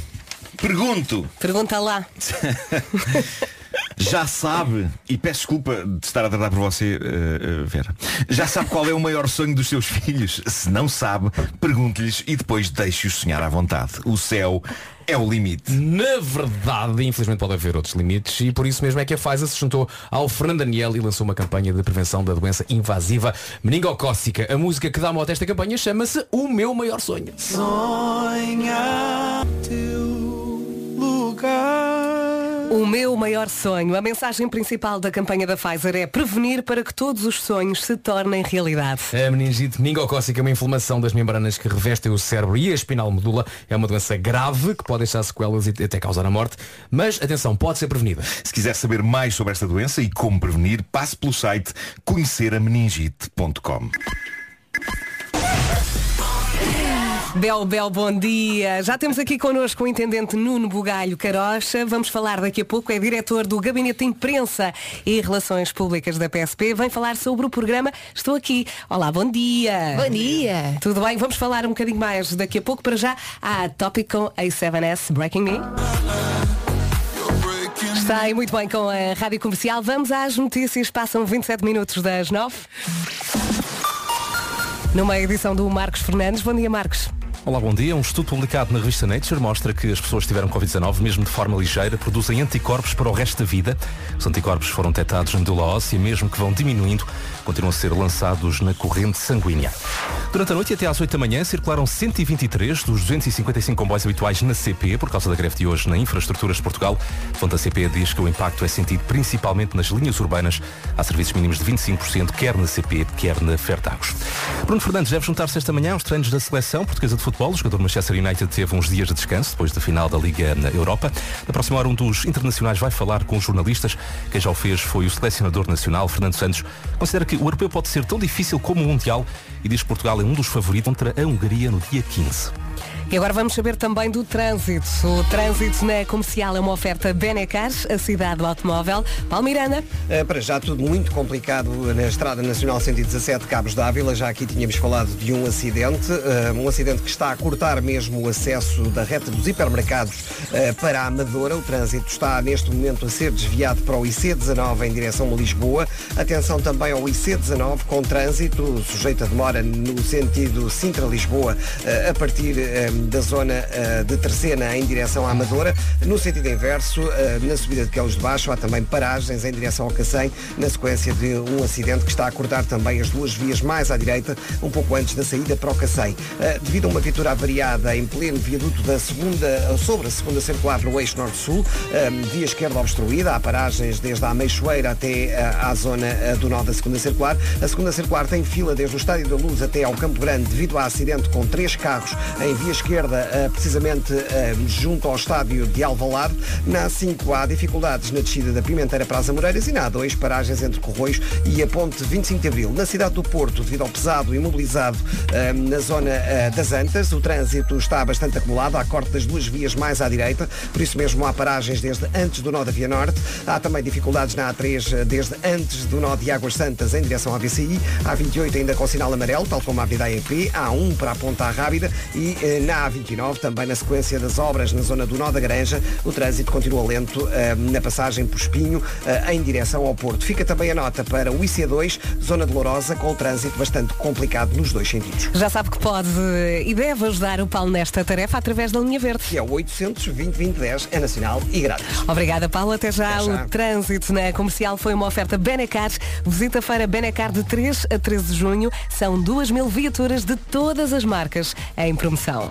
pergunto. Pergunta lá. Já sabe, e peço desculpa de estar a tratar por você, eh, eh, Vera, já sabe qual é o maior sonho dos seus filhos? Se não sabe, pergunte-lhes e depois deixe-os sonhar à vontade. O céu é o limite. Na verdade, infelizmente pode haver outros limites e por isso mesmo é que a Pfizer se juntou ao Fernando Daniel e lançou uma campanha de prevenção da doença invasiva meningocócica. A música que dá mote a esta campanha chama-se O Meu Maior Sonho. Sonha teu lugar. O meu maior sonho. A mensagem principal da campanha da Pfizer é prevenir para que todos os sonhos se tornem realidade. A meningite meningocócica é uma inflamação das membranas que revestem o cérebro e a espinal medula. É uma doença grave que pode deixar sequelas e até causar a morte. Mas, atenção, pode ser prevenida. Se quiser saber mais sobre esta doença e como prevenir, passe pelo site conhecerameningite.com. Bel, bel, bom dia. Já temos aqui connosco o intendente Nuno Bugalho Carocha. Vamos falar daqui a pouco. É diretor do Gabinete de Imprensa e Relações Públicas da PSP. Vem falar sobre o programa Estou Aqui. Olá, bom dia. Bom dia. Tudo bem? Vamos falar um bocadinho mais daqui a pouco. Para já, a Topic com A7S Breaking Me. Está aí muito bem com a Rádio Comercial. Vamos às notícias. Passam 27 minutos das 9. Numa edição do Marcos Fernandes. Bom dia, Marcos. Olá, bom dia. Um estudo publicado na revista Nature mostra que as pessoas que tiveram Covid-19, mesmo de forma ligeira, produzem anticorpos para o resto da vida. Os anticorpos foram detectados na medula óssea, mesmo que vão diminuindo, continuam a ser lançados na corrente sanguínea. Durante a noite e até às 8 da manhã circularam 123 dos 255 comboios habituais na CP, por causa da greve de hoje na Infraestruturas de Portugal. Fonte da CP diz que o impacto é sentido principalmente nas linhas urbanas. Há serviços mínimos de 25%, quer na CP, quer na Fertagos. Bruno Fernandes deve juntar-se esta manhã aos treinos da seleção portuguesa de futebol. O jogador do Manchester United teve uns dias de descanso depois da final da Liga na Europa. Na próxima hora, um dos internacionais vai falar com os jornalistas. Quem já o fez foi o selecionador nacional, Fernando Santos. Considera que o europeu pode ser tão difícil como o mundial e diz que Portugal é um dos favoritos contra a Hungria no dia 15. E agora vamos saber também do trânsito. O trânsito na comercial é uma oferta Benecar, a cidade do automóvel. Palmiranda. Uh, para já tudo muito complicado na Estrada Nacional 117 Cabos d'Ávila. Já aqui tínhamos falado de um acidente, uh, um acidente que está a cortar mesmo o acesso da reta dos hipermercados uh, para a Amadora. O trânsito está neste momento a ser desviado para o IC19 em direção a Lisboa. Atenção também ao IC19 com trânsito, sujeito a demora no sentido Sintra-Lisboa a partir da zona uh, de Terceira em direção à Amadora. No sentido inverso, uh, na subida de Quelos de Baixo, há também paragens em direção ao Cacém, na sequência de um acidente que está a cortar também as duas vias mais à direita, um pouco antes da saída para o Cacém. Uh, devido a uma viatura avariada em pleno viaduto da segunda, sobre a segunda circular no eixo norte-sul, via esquerda obstruída, há paragens desde a Meixoeira até à zona do nó da segunda circular. A segunda circular tem fila desde o Estádio da Luz até ao Campo Grande devido a acidente com três carros em via esquerda esquerda, precisamente junto ao estádio de Alvalade. Na A5 há dificuldades na descida da Pimenteira para as Amoreiras e na A2 paragens entre Corroios e a ponte 25 de Abril. Na cidade do Porto, devido ao pesado imobilizado na zona das Antas, o trânsito está bastante acumulado, há corte das duas vias mais à direita, por isso mesmo há paragens desde antes do nó da Via Norte. Há também dificuldades na A3 desde antes do nó de Águas Santas em direção à VCI. A 28 ainda com sinal amarelo, tal como a Vida AEP. A 1 para a Ponta Rábida e na Na A29, também na sequência das obras na zona do Nó da Granja, o trânsito continua lento eh, na passagem por Espinho eh, em direção ao Porto. Fica também a nota para o IC2, zona de Lourosa, com o trânsito bastante complicado nos dois sentidos. Já sabe que pode e deve ajudar o Paulo nesta tarefa através da linha verde. Que é o 800 2010 é nacional e grátis. Obrigada, Paulo. Até já. Até já. O trânsito na comercial foi uma oferta Benecar. Visita a feira Benecar de 3 a 13 de junho. São 2 mil viaturas de todas as marcas em promoção.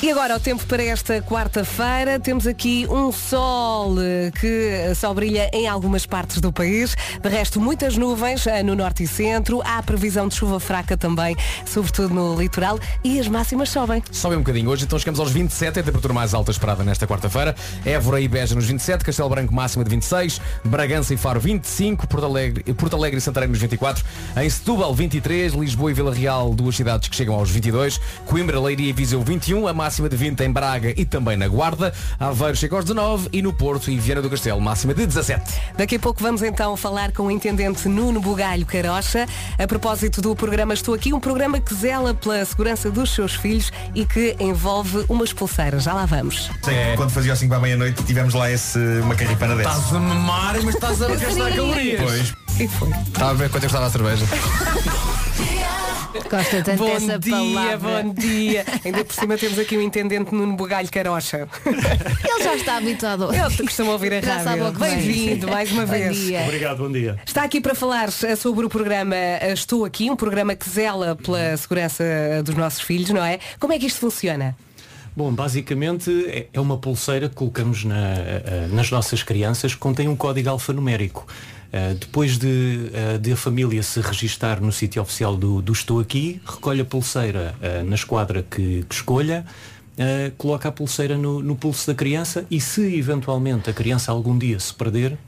E agora o tempo para esta quarta-feira. Temos aqui um sol eh, que só brilha em algumas partes do país. De resto, muitas nuvens eh, no norte e centro. Há previsão de chuva fraca também, sobretudo no litoral. E as máximas sobem. Sobe um bocadinho hoje, então chegamos aos 27, é a temperatura mais alta esperada nesta quarta-feira. Évora e Beja nos 27, Castelo Branco máxima de 26, Bragança e Faro 25, Porto Alegre, Porto Alegre e Santarém nos 24, em Setúbal 23, Lisboa e Vila Real, duas cidades que chegam aos 22, Coimbra, Leiria e Viseu 21, a máxima de 20 em Braga e também na Guarda, Aveiro chega aos 19 e no Porto e Viana do Castelo máxima de 17. Daqui a pouco vamos então falar com o intendente Nuno Bugalho Carocha a propósito do programa Estou Aqui, um programa que zela pela segurança dos seus filhos e que envolve umas pulseiras. Já lá vamos. Sei que quando fazia às 5 da meia-noite tivemos lá esse, uma carripana dessa. Estás a mamar, mas estás a gastar calorias. Pois. E foi. Estava a ver quanto eu gostava a cerveja. Gosta tanto Bom dessa dia, palavra. bom dia. Ainda por cima temos aqui o intendente Nuno Bugalho Carocha. Ele já está habituado. Ele costuma ouvir a Já sabe rádio. Bem-vindo mais uma Bom vez. dia. Obrigado, bom dia. Está aqui para falar sobre o programa eh, Estou Aqui, um programa que zela pela segurança eh, dos nossos filhos, não é? Como é que isto funciona? Bom, basicamente é- é uma pulseira que colocamos na- eh, nas nossas crianças que contém um código alfanumérico. Eh, depois de, eh, de a família se registar no sítio oficial do, do Estou Aqui, recolhe a pulseira eh, na esquadra que, que escolha, coloca a pulseira no, no pulso da criança e se eventualmente a criança algum dia se perder,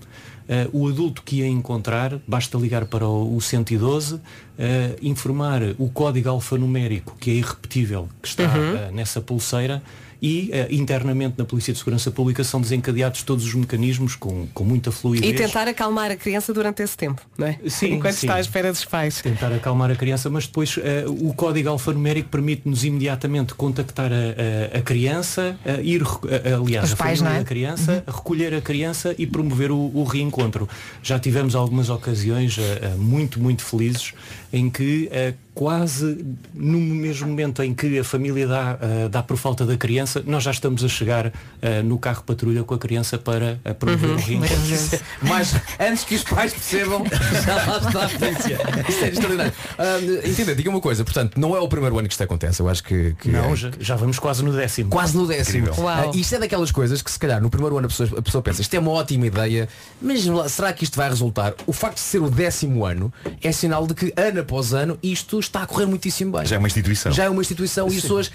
o adulto que a encontrar, basta ligar para o, o 112, eh, informar o código alfanumérico, que é irrepetível, que está Uhum. nessa pulseira, e eh, internamente na Polícia de Segurança Pública são desencadeados todos os mecanismos com, com muita fluidez. E tentar acalmar a criança durante esse tempo, não é? Sim, Enquanto sim. está à espera dos pais. Tentar acalmar a criança, mas depois eh, o código alfanumérico permite-nos imediatamente contactar a, a- a criança, a ir, a- aliás, Os a pais, é? da criança, a recolher a criança e promover o, o reencontro. Já tivemos algumas ocasiões eh, eh, muito, muito felizes em que eh, quase no mesmo momento em que a família dá, eh, dá por falta da criança, nós já estamos a chegar eh, no carro patrulha com a criança para eh, promover Uhum. o reencontro. Mas antes que os pais percebam, já lá está a polícia. Isto é extraordinário. Ah, entenda, diga uma coisa, portanto, não é o primeiro ano que isto acontece, eu acho que. que Não, é- já, já vamos quase no décimo. Quase no décimo. Ah, isto é daquelas coisas que se calhar no primeiro ano a pessoa, a pessoa pensa, isto é uma ótima ideia, mas será que isto vai resultar? O facto de ser o décimo ano é sinal de que ano após ano isto está a correr muitíssimo bem. Já é uma instituição. Já é uma instituição e as pessoas.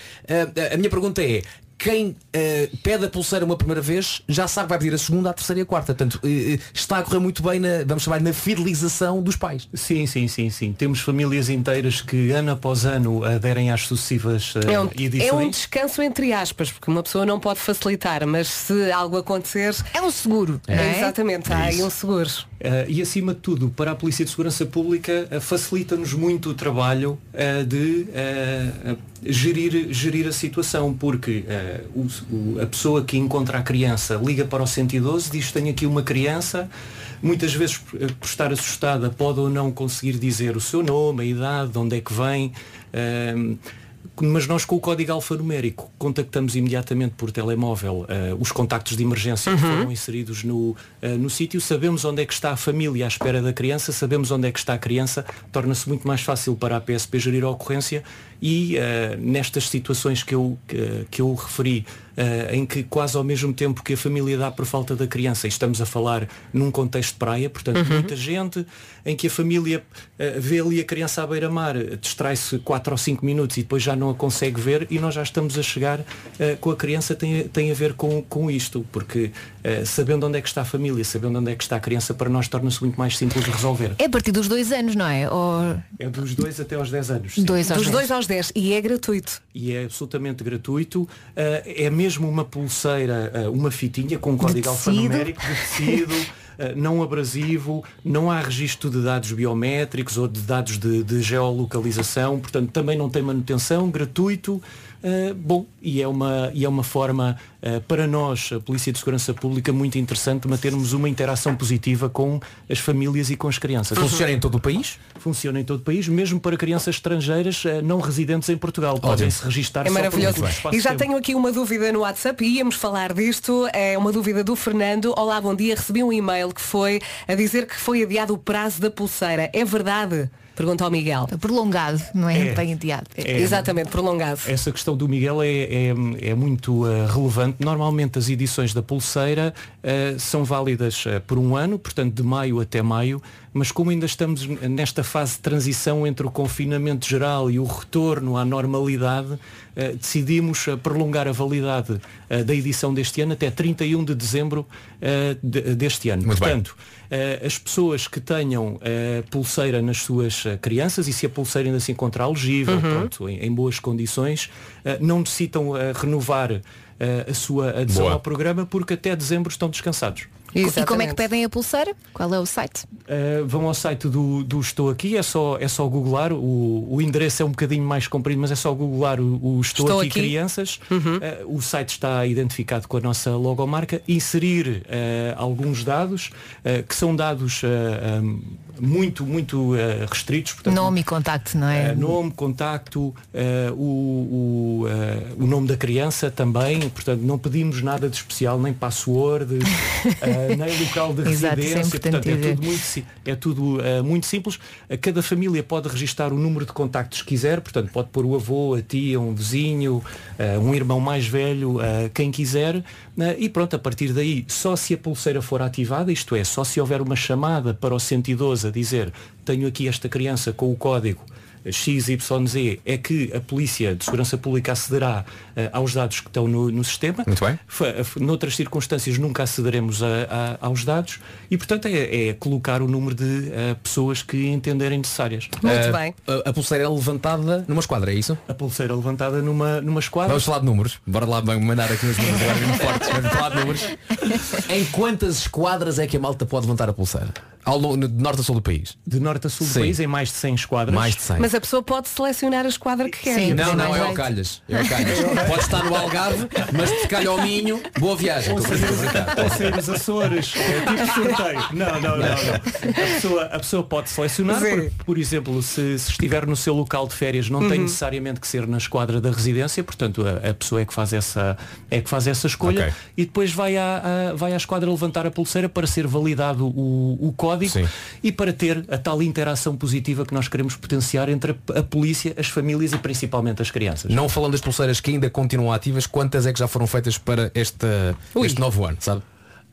a minha pergunta é. Quem ah, pede a pulseira uma primeira vez já sabe que vai pedir a segunda, a terceira e a quarta. Portanto, eh, está a correr muito bem na, vamos chamar, na fidelização dos pais. Sim, sim, sim, sim. Temos famílias inteiras que ano após ano aderem às sucessivas eh, É um, edições. é um descanso entre aspas, porque uma pessoa não pode facilitar, mas se algo acontecer. É um seguro. É, é? Exatamente, há aí um seguro. E acima de tudo, para a Polícia de Segurança Pública facilita-nos muito o trabalho de gerir, gerir a situação, porque o- o- a pessoa que encontra a criança liga para o 112, diz tenho aqui uma criança, muitas vezes eh, por estar assustada pode ou não conseguir dizer o seu nome, a idade, de onde é que vem. eh, mas nós com o código alfanumérico contactamos imediatamente por telemóvel eh, os contactos de emergência que Uhum. foram inseridos no, eh, no sítio, sabemos onde é que está a família à espera da criança, sabemos onde é que está a criança, torna-se muito mais fácil para a PSP gerir a ocorrência e eh, nestas situações que eu, que, que eu referi, eh, em que quase ao mesmo tempo que a família dá por falta da criança, e estamos a falar num contexto de praia, portanto Uhum. muita gente, em que a família eh, vê ali a criança à beira-mar, eh, distrai-se 4 ou 5 minutos e depois já não a consegue ver e nós já estamos a chegar eh, com a criança tem, tem a ver com, com isto, porque eh, sabendo onde é que está a família, sabendo onde é que está a criança, para nós torna-se muito mais simples de resolver. É a partir dos dois anos, não é? Ou... É dos 2 até aos 10 anos. Dois aos Dos dez. 2 aos 10 e é gratuito. e é absolutamente gratuito. Uh, é mesmo uma pulseira, uh, uma fitinha com um código tecido. alfanumérico de tecido. uh, não abrasivo, não há registro de dados biométricos ou de dados de, de geolocalização, portanto também não tem manutenção, gratuito, Uh, bom, e é uma, e é uma forma uh, para nós, a Polícia de Segurança Pública, muito interessante de mantermos uma interação positiva com as famílias e com as crianças. Funciona em todo o país? Funciona em todo o país, mesmo para crianças estrangeiras uh, não residentes em Portugal. Podem se registar É só por um maravilhoso. E já tenho aqui uma dúvida no WhatsApp e íamos falar disto. É uma dúvida do Fernando. Olá, bom dia. Recebi um e-mail que foi a dizer que foi adiado o prazo da pulseira. É verdade? Pergunta ao Miguel. Prolongado, não é, É. bem adiado. É. Exatamente, prolongado. Essa questão do Miguel é, é, é muito uh, relevante. Normalmente as edições da pulseira uh, são válidas uh, por um ano, portanto de maio até maio, mas como ainda estamos nesta fase de transição entre o confinamento geral e o retorno à normalidade, uh, decidimos uh, prolongar a validade uh, da edição deste ano até 31 de dezembro de- deste ano. Muito portanto, as pessoas que tenham pulseira nas suas crianças e se a pulseira ainda se encontrar elegível, Uhum. pronto, em, em boas condições, não necessitam renovar a sua adesão Boa. ao programa porque até dezembro estão descansados. E como é que pedem a pulseira? Qual é o site? Uh, vão ao site do, do Estou Aqui, é só, é só googlar, o, o endereço é um bocadinho mais comprido, mas é só googlar o, o Estou, Estou Aqui, Aqui. Crianças. Uh, o site está identificado com a nossa logomarca. Inserir uh, alguns dados, uh, que são dados uh, um, muito, muito uh, restritos. Portanto, Nome e contacto, não é? Uh, nome, contacto, uh, o, o, uh, o nome da criança também, portanto não pedimos nada de especial, nem password, uh, nem local de Exato, é residência, importante portanto é tudo muito, é tudo uh, muito simples. Uh, Cada família pode registar o número de contactos que quiser, portanto pode pôr o avô, a tia, um vizinho, uh, um irmão mais velho, quem quiser, e pronto, a partir daí, só se a pulseira for ativada, isto é, só se houver uma chamada para o 112 a dizer tenho aqui esta criança com o código XYZ é que a Polícia de Segurança Pública acederá eh, aos dados que estão no, no sistema. Muito bem. Fa- f- Noutras circunstâncias nunca acederemos a- a- aos dados e, portanto, é, é colocar o número de eh, pessoas que entenderem necessárias. Uh, A, a pulseira é levantada numa esquadra, é isso? A pulseira levantada numa, numa esquadra. Vamos falar de números. Bora lá bem, mandar aqui uns números agora muito fortes. Vamos falar de números. Em quantas esquadras é que a malta pode levantar a pulseira? Ao longo, de norte a sul do país? De norte a sul do Sim. país, em mais de 100 esquadras. Mais de 100. Mas a pessoa pode selecionar a esquadra que quer. não, não, é ao jeito. calhas. É ao calhas. Pode estar no Algarve, mas se calhar ao Minho, boa viagem. Ou a seja, os Açores, é tipo sorteio. Não, não, não, não. A pessoa, a pessoa pode selecionar, Sim. por, por exemplo, se, se estiver no seu local de férias, não tem Uhum. necessariamente que ser na esquadra da residência, portanto a, a pessoa é que faz essa, é que faz essa escolha Ok. e depois vai à, à- vai à esquadra levantar a pulseira para ser validado o, o código Sim. e para ter a tal interação positiva que nós queremos potenciar entre a, a polícia, as famílias e principalmente as crianças. Não falando das pulseiras que ainda continuam ativas, quantas é que já foram feitas para esta, Ui. este novo ano, sabe?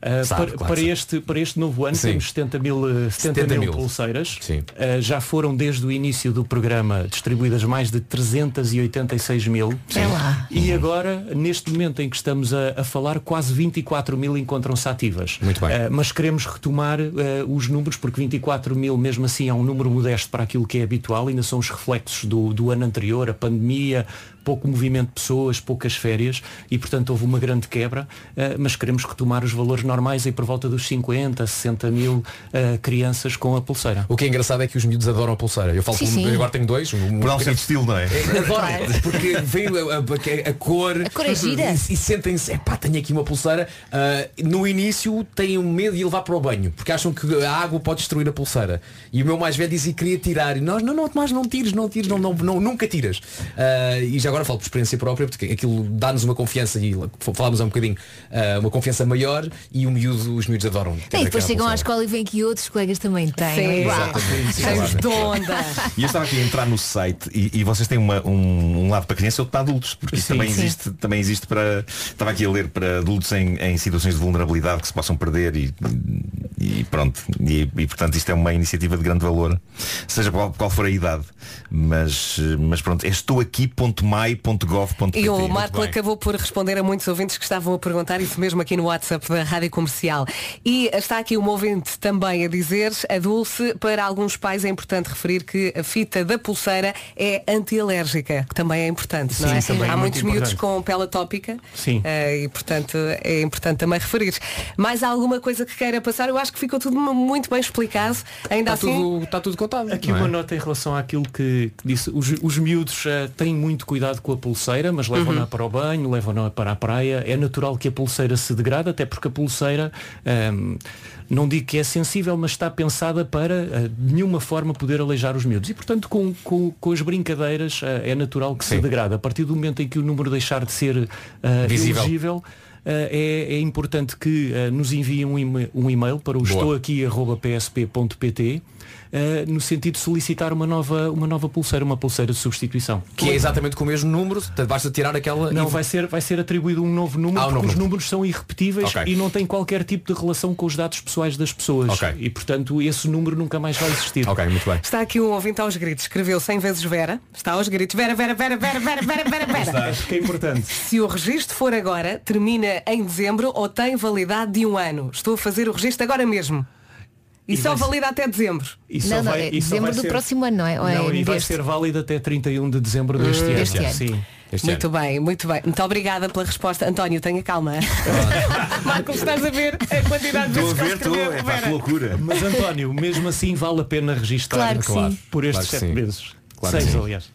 Uh, Sabe, para, claro para este, para este novo ano Sim. temos 70 mil, uh, 70 70 mil pulseiras. Sim. Uh, já foram desde o início do programa distribuídas mais de 386 mil. É lá. E agora, neste momento em que estamos a, a falar, quase 24 mil encontram-se ativas. Muito bem. Uh, mas queremos retomar uh, os números, porque 24 mil, mesmo assim, é um número modesto para aquilo que é habitual, ainda são os reflexos do, do ano anterior, a pandemia, pouco movimento de pessoas, poucas férias, e portanto houve uma grande quebra, uh, mas queremos retomar os valores normais aí por volta dos 50, 60 mil uh, crianças com a pulseira. O que é engraçado é que os miúdos adoram a pulseira. Eu falo Sim, sim. eu agora tenho dois. Um, Por um certo estilo, não é? Adoram, porque veio a, a- a cor A cor é gira. e, e sentem-se, epá, tenho aqui uma pulseira. Ah, no início têm medo de levar para o banho, porque acham que a água pode destruir a pulseira. E o meu mais velho dizia que queria tirar. E nós, não, não, Tomás, não tires, não tires, não, não, não- nunca tiras. Ah, e já agora falo por experiência própria, porque aquilo dá-nos uma confiança, e falámos há um bocadinho, ah, uma confiança maior e o miúdo, os miúdos adoram. E depois aquela chegam à escola e veem que outros colegas também têm. Sim. Cheios de onda. E eu estava aqui a entrar no site e, e vocês têm uma- um, um lado para criança e outro para adultos, porque isso também Sim. existe, também existe para. Estava aqui a ler para adultos em, em situações de vulnerabilidade que se possam perder e, e pronto. E, e, portanto isto é uma iniciativa de grande valor, seja qual, qual for a idade. Mas, mas pronto, é estouaqui.mai.gov.pt. E o Marco acabou por responder a muitos ouvintes que estavam a perguntar isso mesmo aqui no WhatsApp da Rádio Comercial. E está aqui um ouvinte também a dizer, a Dulce, para alguns pais é importante referir que a fita da pulseira é antialérgica, que também é importante, não Sim, é? também é Há muito muitos miúdos importante. com pele atópica Sim. eh, e portanto é importante também referir. Mais alguma coisa que queira passar? Eu acho que ficou tudo muito bem explicado. Ainda Está assim. tudo, está tudo contado. Aqui não é? uma nota em relação àquilo que, que disse. Os, os miúdos eh, têm muito cuidado cuidado com a pulseira, mas levam-na Uhum. para o banho, levam-na para a praia. É natural que a pulseira se degrade, até porque a pulseira, ahm, não digo que é sensível, mas está pensada para ah, de nenhuma forma poder aleijar os miúdos. E portanto com, com, com as brincadeiras ah, é natural que se Sim. degrade. A partir do momento em que o número deixar de ser Visível. elegível, ah, é, é importante que ah, nos enviem um, um e-mail para o estou aqui ah, no sentido de solicitar uma nova, uma nova pulseira, uma pulseira de substituição. Que é exatamente com o mesmo número, portanto, basta tirar aquela Não, vai ser, vai ser atribuído um novo número Ah, um porque novo os número. números são irrepetíveis Ok. e não têm qualquer tipo de relação com os dados pessoais das pessoas. Ok. E portanto esse número nunca mais vai existir. Ok, muito bem. Está aqui um ouvinte aos gritos. Escreveu 100 vezes Vera. Está aos gritos. Vera, Vera, Vera, Vera, Vera, Vera, Vera, Vera. Acho que é importante. Se o registro for agora, termina em dezembro ou tem validade de um ano. Estou a fazer o registro agora mesmo. E, E só vai- valida até dezembro. E só Não, não, vai- é e só dezembro vai do ser- próximo ano, não é? Ou é Não, e vai deste? ser válido até 31 de dezembro deste ano. Deste ano. Sim. muito bem, muito bem. Muito obrigada pela resposta. António, tenha calma. Marcos, estás a ver a quantidade de Estou a vezes que ver, estou. escrevi, É que loucura. Mas António, mesmo assim vale a pena registrar Claro que sim. por estes Claro que sete sim. meses. Claro que Seis, aliás.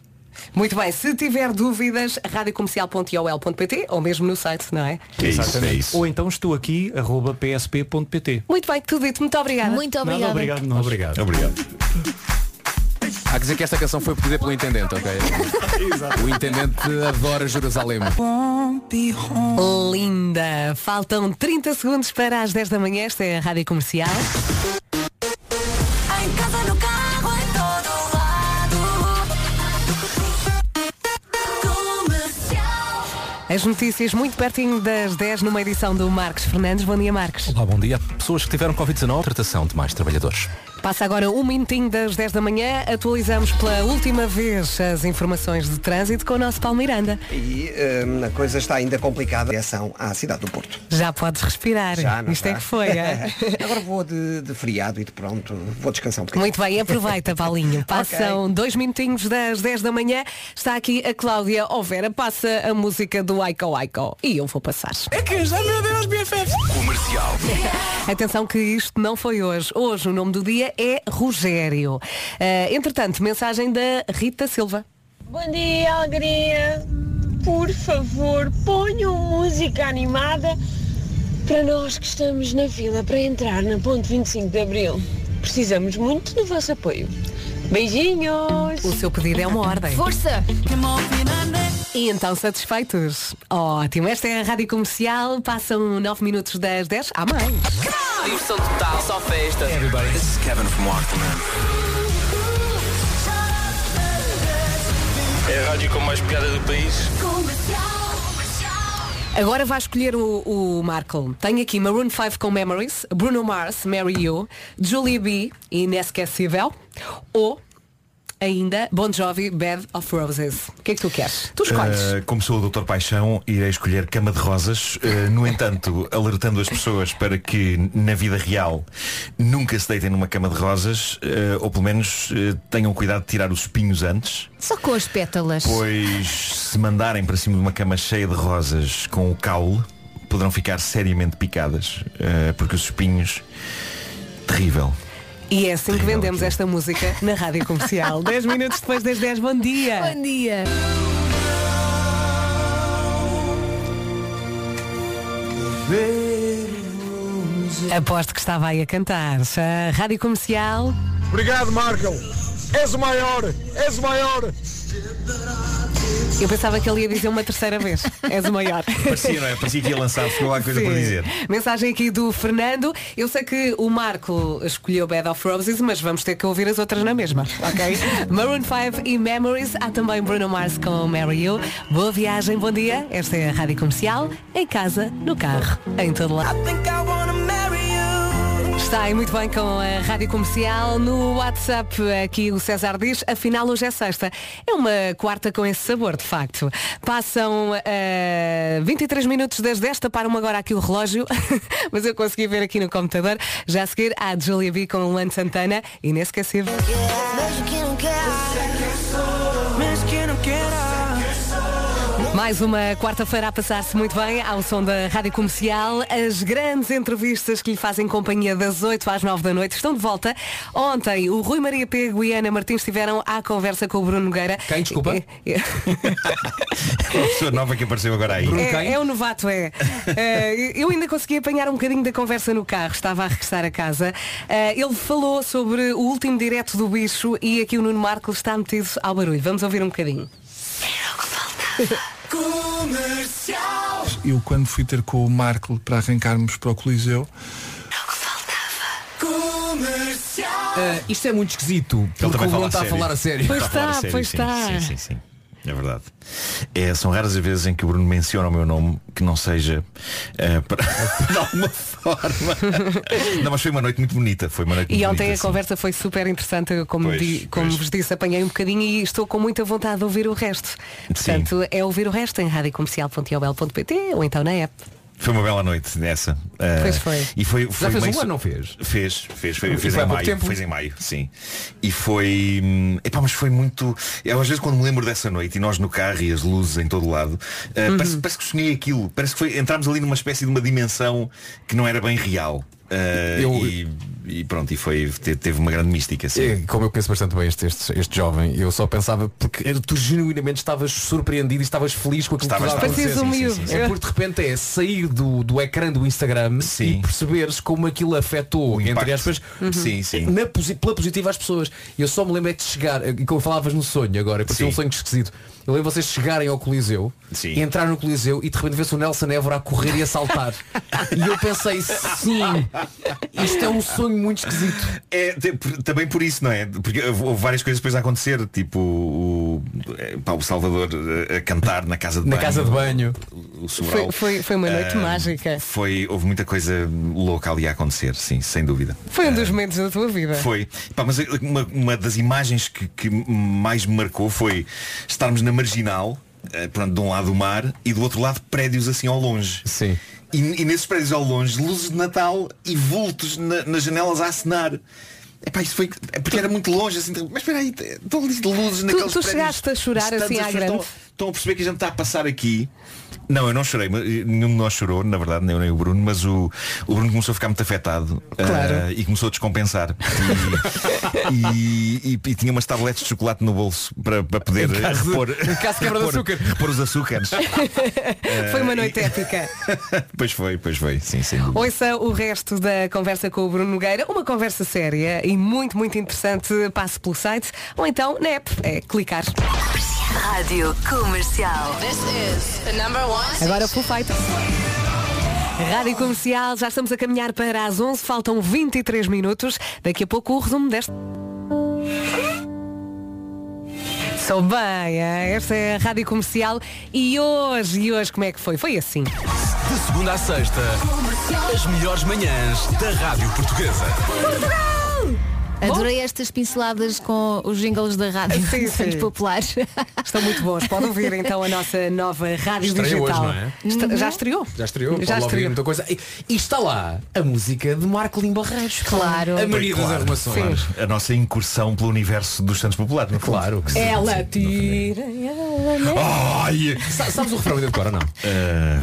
Muito bem, se tiver dúvidas, radiocomercial.iol.pt ou mesmo no site, não é? Exatamente. Ou então estou aqui, arroba psp.pt. Muito bem, tudo dito. Muito obrigada. Muito Nada, obrigada. obrigado nós. Obrigado. Obrigado. Há que dizer que esta canção foi pedida pelo Intendente, ok? o Intendente adora Jerusalém. Linda! Faltam 30 segundos para as 10 da manhã. Esta é a Rádio Comercial. As notícias muito pertinho das 10 numa edição do Marcos Fernandes. Bom dia, Marcos. Olá, bom dia. Pessoas que tiveram Covid-19, tratação de mais trabalhadores. Passa agora um minutinho das 10 da manhã. Atualizamos pela última vez as informações de trânsito com o nosso Paulo Miranda. E hum, a coisa está ainda complicada em direção à cidade do Porto. Já podes respirar. Já, não Isto é está? que foi. é? Agora vou de, de feriado e de pronto, vou descansar um bocadinho. Muito bem, aproveita, Paulinho. Passam dois minutinhos das 10 da manhã. Está aqui a Cláudia Overa. Passa a música do Aiko Aiko. E eu vou passar. É que já, meu Deus, BFF. Comercial. Atenção que isto não foi hoje. Hoje o nome do dia é Rogério. Eh, entretanto, mensagem da Rita Silva. Bom dia, alegria. Por favor, ponham música animada para nós que estamos na fila para entrar na ponte 25 de Abril. Precisamos muito do vosso apoio. Beijinhos! O seu pedido é uma ordem. Força! E então satisfeitos? Ótimo, esta é a Rádio Comercial. Passam 9 minutos das 10. Há mais. Diversão total, só festa. Everybody, this is Kevin from Waterman. É a rádio com mais piada do país. Agora vai escolher o, o Marco. Tenho aqui Maroon 5 com Memories, Bruno Mars, Mary You, Julie B, Inesquecível, ou ainda Bon Jovi, Bed of Roses. O que é que tu queres? Tu escolhes. Uh, como sou o Dr. Paixão, irei escolher Cama de Rosas. Uh, no entanto, alertando as pessoas para que na vida real nunca se deitem numa cama de rosas, uh, ou pelo menos uh, tenham cuidado de tirar os espinhos antes. Só com as pétalas. Pois se mandarem para cima de uma cama cheia de rosas com o caule, poderão ficar seriamente picadas, uh, porque os espinhos. Terrível. E é assim que vendemos esta música na Rádio Comercial. 10 minutos depois das 10, bom dia. Bom dia. Aposto que estava aí a cantar. A Rádio Comercial. Obrigado, Marco. És o maior, és o maior. Eu pensava que ele ia dizer uma terceira vez. És o maior. Parecia, não é? Parecia que ia lançar, ficou lá coisa Sim. para dizer. Mensagem aqui do Fernando. Eu sei que o Marco escolheu Bed of Roses, mas vamos ter que ouvir as outras na mesma, ok? Maroon 5 e Memories. Há também Bruno Mars com Mary You. Boa viagem, bom dia. Esta é a Rádio Comercial. Em casa, no carro, em todo lado. Está aí muito bem com a Rádio Comercial. No WhatsApp, aqui o César diz, afinal hoje é sexta. É uma quarta com esse sabor, de facto. Passam eh, 23 minutos das 10, taparam agora aqui o relógio, mas eu consegui ver aqui no computador. Já a seguir, há Julia B com Luan Santana, inesquecível. Mais uma quarta-feira a passar-se muito bem ao som da Rádio Comercial. As grandes entrevistas que lhe fazem companhia das 8 às 9 da noite estão de volta. Ontem o Rui Maria Pego e Ana Martins estiveram à conversa com o Bruno Nogueira. Quem, desculpa? Uma pessoa nova que apareceu agora aí. É, é o novato, é. Eh, eu ainda consegui apanhar um bocadinho da conversa no carro, estava a regressar a casa. Eh, ele falou sobre o último direto do bicho e aqui o Nuno Marco está metido ao barulho. Vamos ouvir um bocadinho. Eu quando fui ter com o Marco para arrancarmos para o Coliseu, Ah, isto é muito esquisito. Porque o Bruno está a falar a sério. Pois Está a falar está, a sério, pois sim, está. Sim, sim, sim. É verdade. É, são raras as vezes em que o Bruno menciona o meu nome que não seja eh, para... de alguma forma. não, mas foi uma noite muito bonita. Foi uma noite E ontem bonita, a sim. conversa foi super interessante, como, Pois, di- como vos disse, apanhei um bocadinho e estou com muita vontade de ouvir o resto. Portanto, é ouvir o resto em radiocomercial.iobel.pt ou então na app. Foi uma bela noite nessa. Pois foi. E foi, foi fez meio um ano, não fez? Fez, fez, foi, E fez em maio. tempo? Fez em maio, sim. E foi. hum, Epá, mas foi muito. Eu às vezes quando me lembro dessa noite e nós no carro e as luzes em todo lado, eh, Uhum. parece, parece que sonhei aquilo. Parece que foi. Entramos ali numa espécie de uma dimensão que não era bem real. Eh, Eu- e, e pronto, e foi, te- teve uma grande mística, sim. Como eu conheço bastante bem este, este, este jovem, eu só pensava porque tu genuinamente estavas surpreendido e estavas feliz com aquilo Estavas, que estava a acontecer. Sim, sim, sim, sim. É porque de repente é sair do, do ecrã do Instagram e perceberes como aquilo afetou, entre impacto. aspas, Uhum. Sim, sim. na pela positiva às pessoas. Eu só me lembro é de chegar, e como falavas no sonho agora, porque é um Sim. sonho esquisito. Eu lembro vocês chegarem ao Coliseu, Sim. entrar no Coliseu e de repente vê-se o Nelson Évora a correr e a saltar. e eu pensei, sim, isto é um sonho muito esquisito. É, também por isso, não é? Porque houve várias coisas depois a acontecer, tipo o, é, pá, o Salvador eh, a cantar na casa de Na banho. casa de banho. O, o. Foi, foi, foi uma noite Ah, mágica. Foi, houve muita coisa louca ali a acontecer, sim, sem dúvida. Foi um dos momentos da tua vida. Foi. Pá, mas uma, uma das imagens que, que mais me marcou foi estarmos na marginal, eh, pronto, de um lado o mar e do outro lado prédios assim ao longe. Sim. E, e nesses prédios ao longe, luzes de Natal e vultos na- nas janelas a acenar. Epá, isso foi. É porque era muito longe, assim, mas espera aí, estão luzes naqueles tu prédios chegaste a chorar assim as à grande? Estão, estão a perceber que a gente está a passar aqui. Não, eu não chorei, mas eh, nenhum de nós chorou, na verdade, nem eu nem o Bruno, mas o, o Bruno começou a ficar muito afetado Claro. eh, e começou a descompensar. E, e- e tinha umas tabletes de chocolate no bolso para, para poder Em caso repor, em caso açúcar. repor os açúcares. Foi uma noite épica. pois foi, pois foi, sim, sim. Ouça o resto da conversa com o Bruno Nogueira, uma conversa séria e muito, muito interessante. Passe pelo site ou então na app. É clicar. Rádio Comercial. This is the number. Agora Full Fighters. Rádio Comercial, já estamos a caminhar para as 11, faltam 23 minutos. Daqui a pouco o resumo deste. Sou bem, esta é a Rádio Comercial e hoje, e hoje como é que foi? Foi assim. De segunda à sexta, as melhores manhãs da Rádio Portuguesa. Adorei estas pinceladas com os jingles da rádio Sim, Santos sim. Populares. Estão muito bons. Pode ouvir então a nossa nova rádio Estreia digital. hoje, não é? Está- Já estreou? Já estreou, Já estreou. muita coisa. E, e está lá a música de Marco Lim Barreiros. Claro. A Maria das Claro, Arrumações. claro. A nossa incursão pelo universo dos Santos Populares. Claro que sim. Ela tira. ela Ai! Sa- Sabes o refrão ainda de cor ou não? Eh,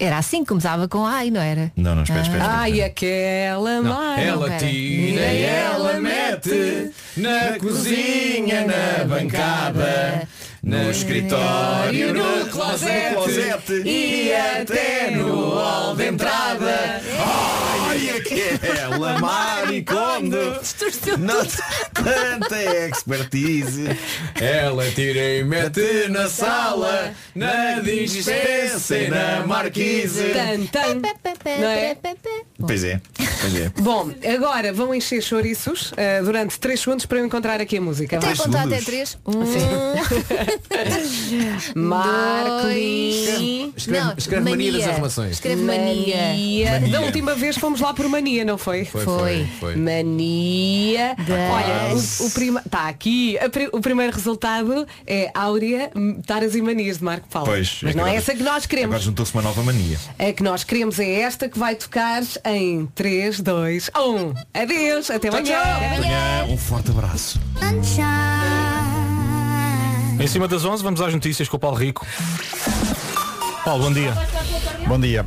Era assim, começava com ai, não era? não, não, espera, espera. espera. Ai, aquela mãe. Ela tira e ela mete na cozinha, na bancada, no escritório, no closet e até no hall de entrada. Ai, aquela maricondo! Não tanta expertise. Ela tira e mete na sala, na dispensa e na marquise. Tan, tan. Não é? Pois é, pois é. Bom, agora vão encher chouriços eh, durante 3 segundos para eu encontrar aqui a música. Até Vai. contar segundos. até três. Um, Marcolin. Escreve- Não, escreve mania das arrumações. Escreve mania. Mania. Da última vez fomos lá por mania, não foi? Foi, Foi. foi. Mania. Olha, o, o prima... Está aqui. Pri- O primeiro resultado é Áurea, hum, Taras e Manias de Marco Paulo. Pois, Mas é não é agora- essa que nós queremos. Agora juntou-se uma nova mania. A que nós queremos é esta que vai tocar em 3, 2, 1. Adeus, até amanhã. Amanhã, um forte abraço. Em cima das 11 vamos às notícias com o Paulo Rico. Paulo, bom dia. Bom dia.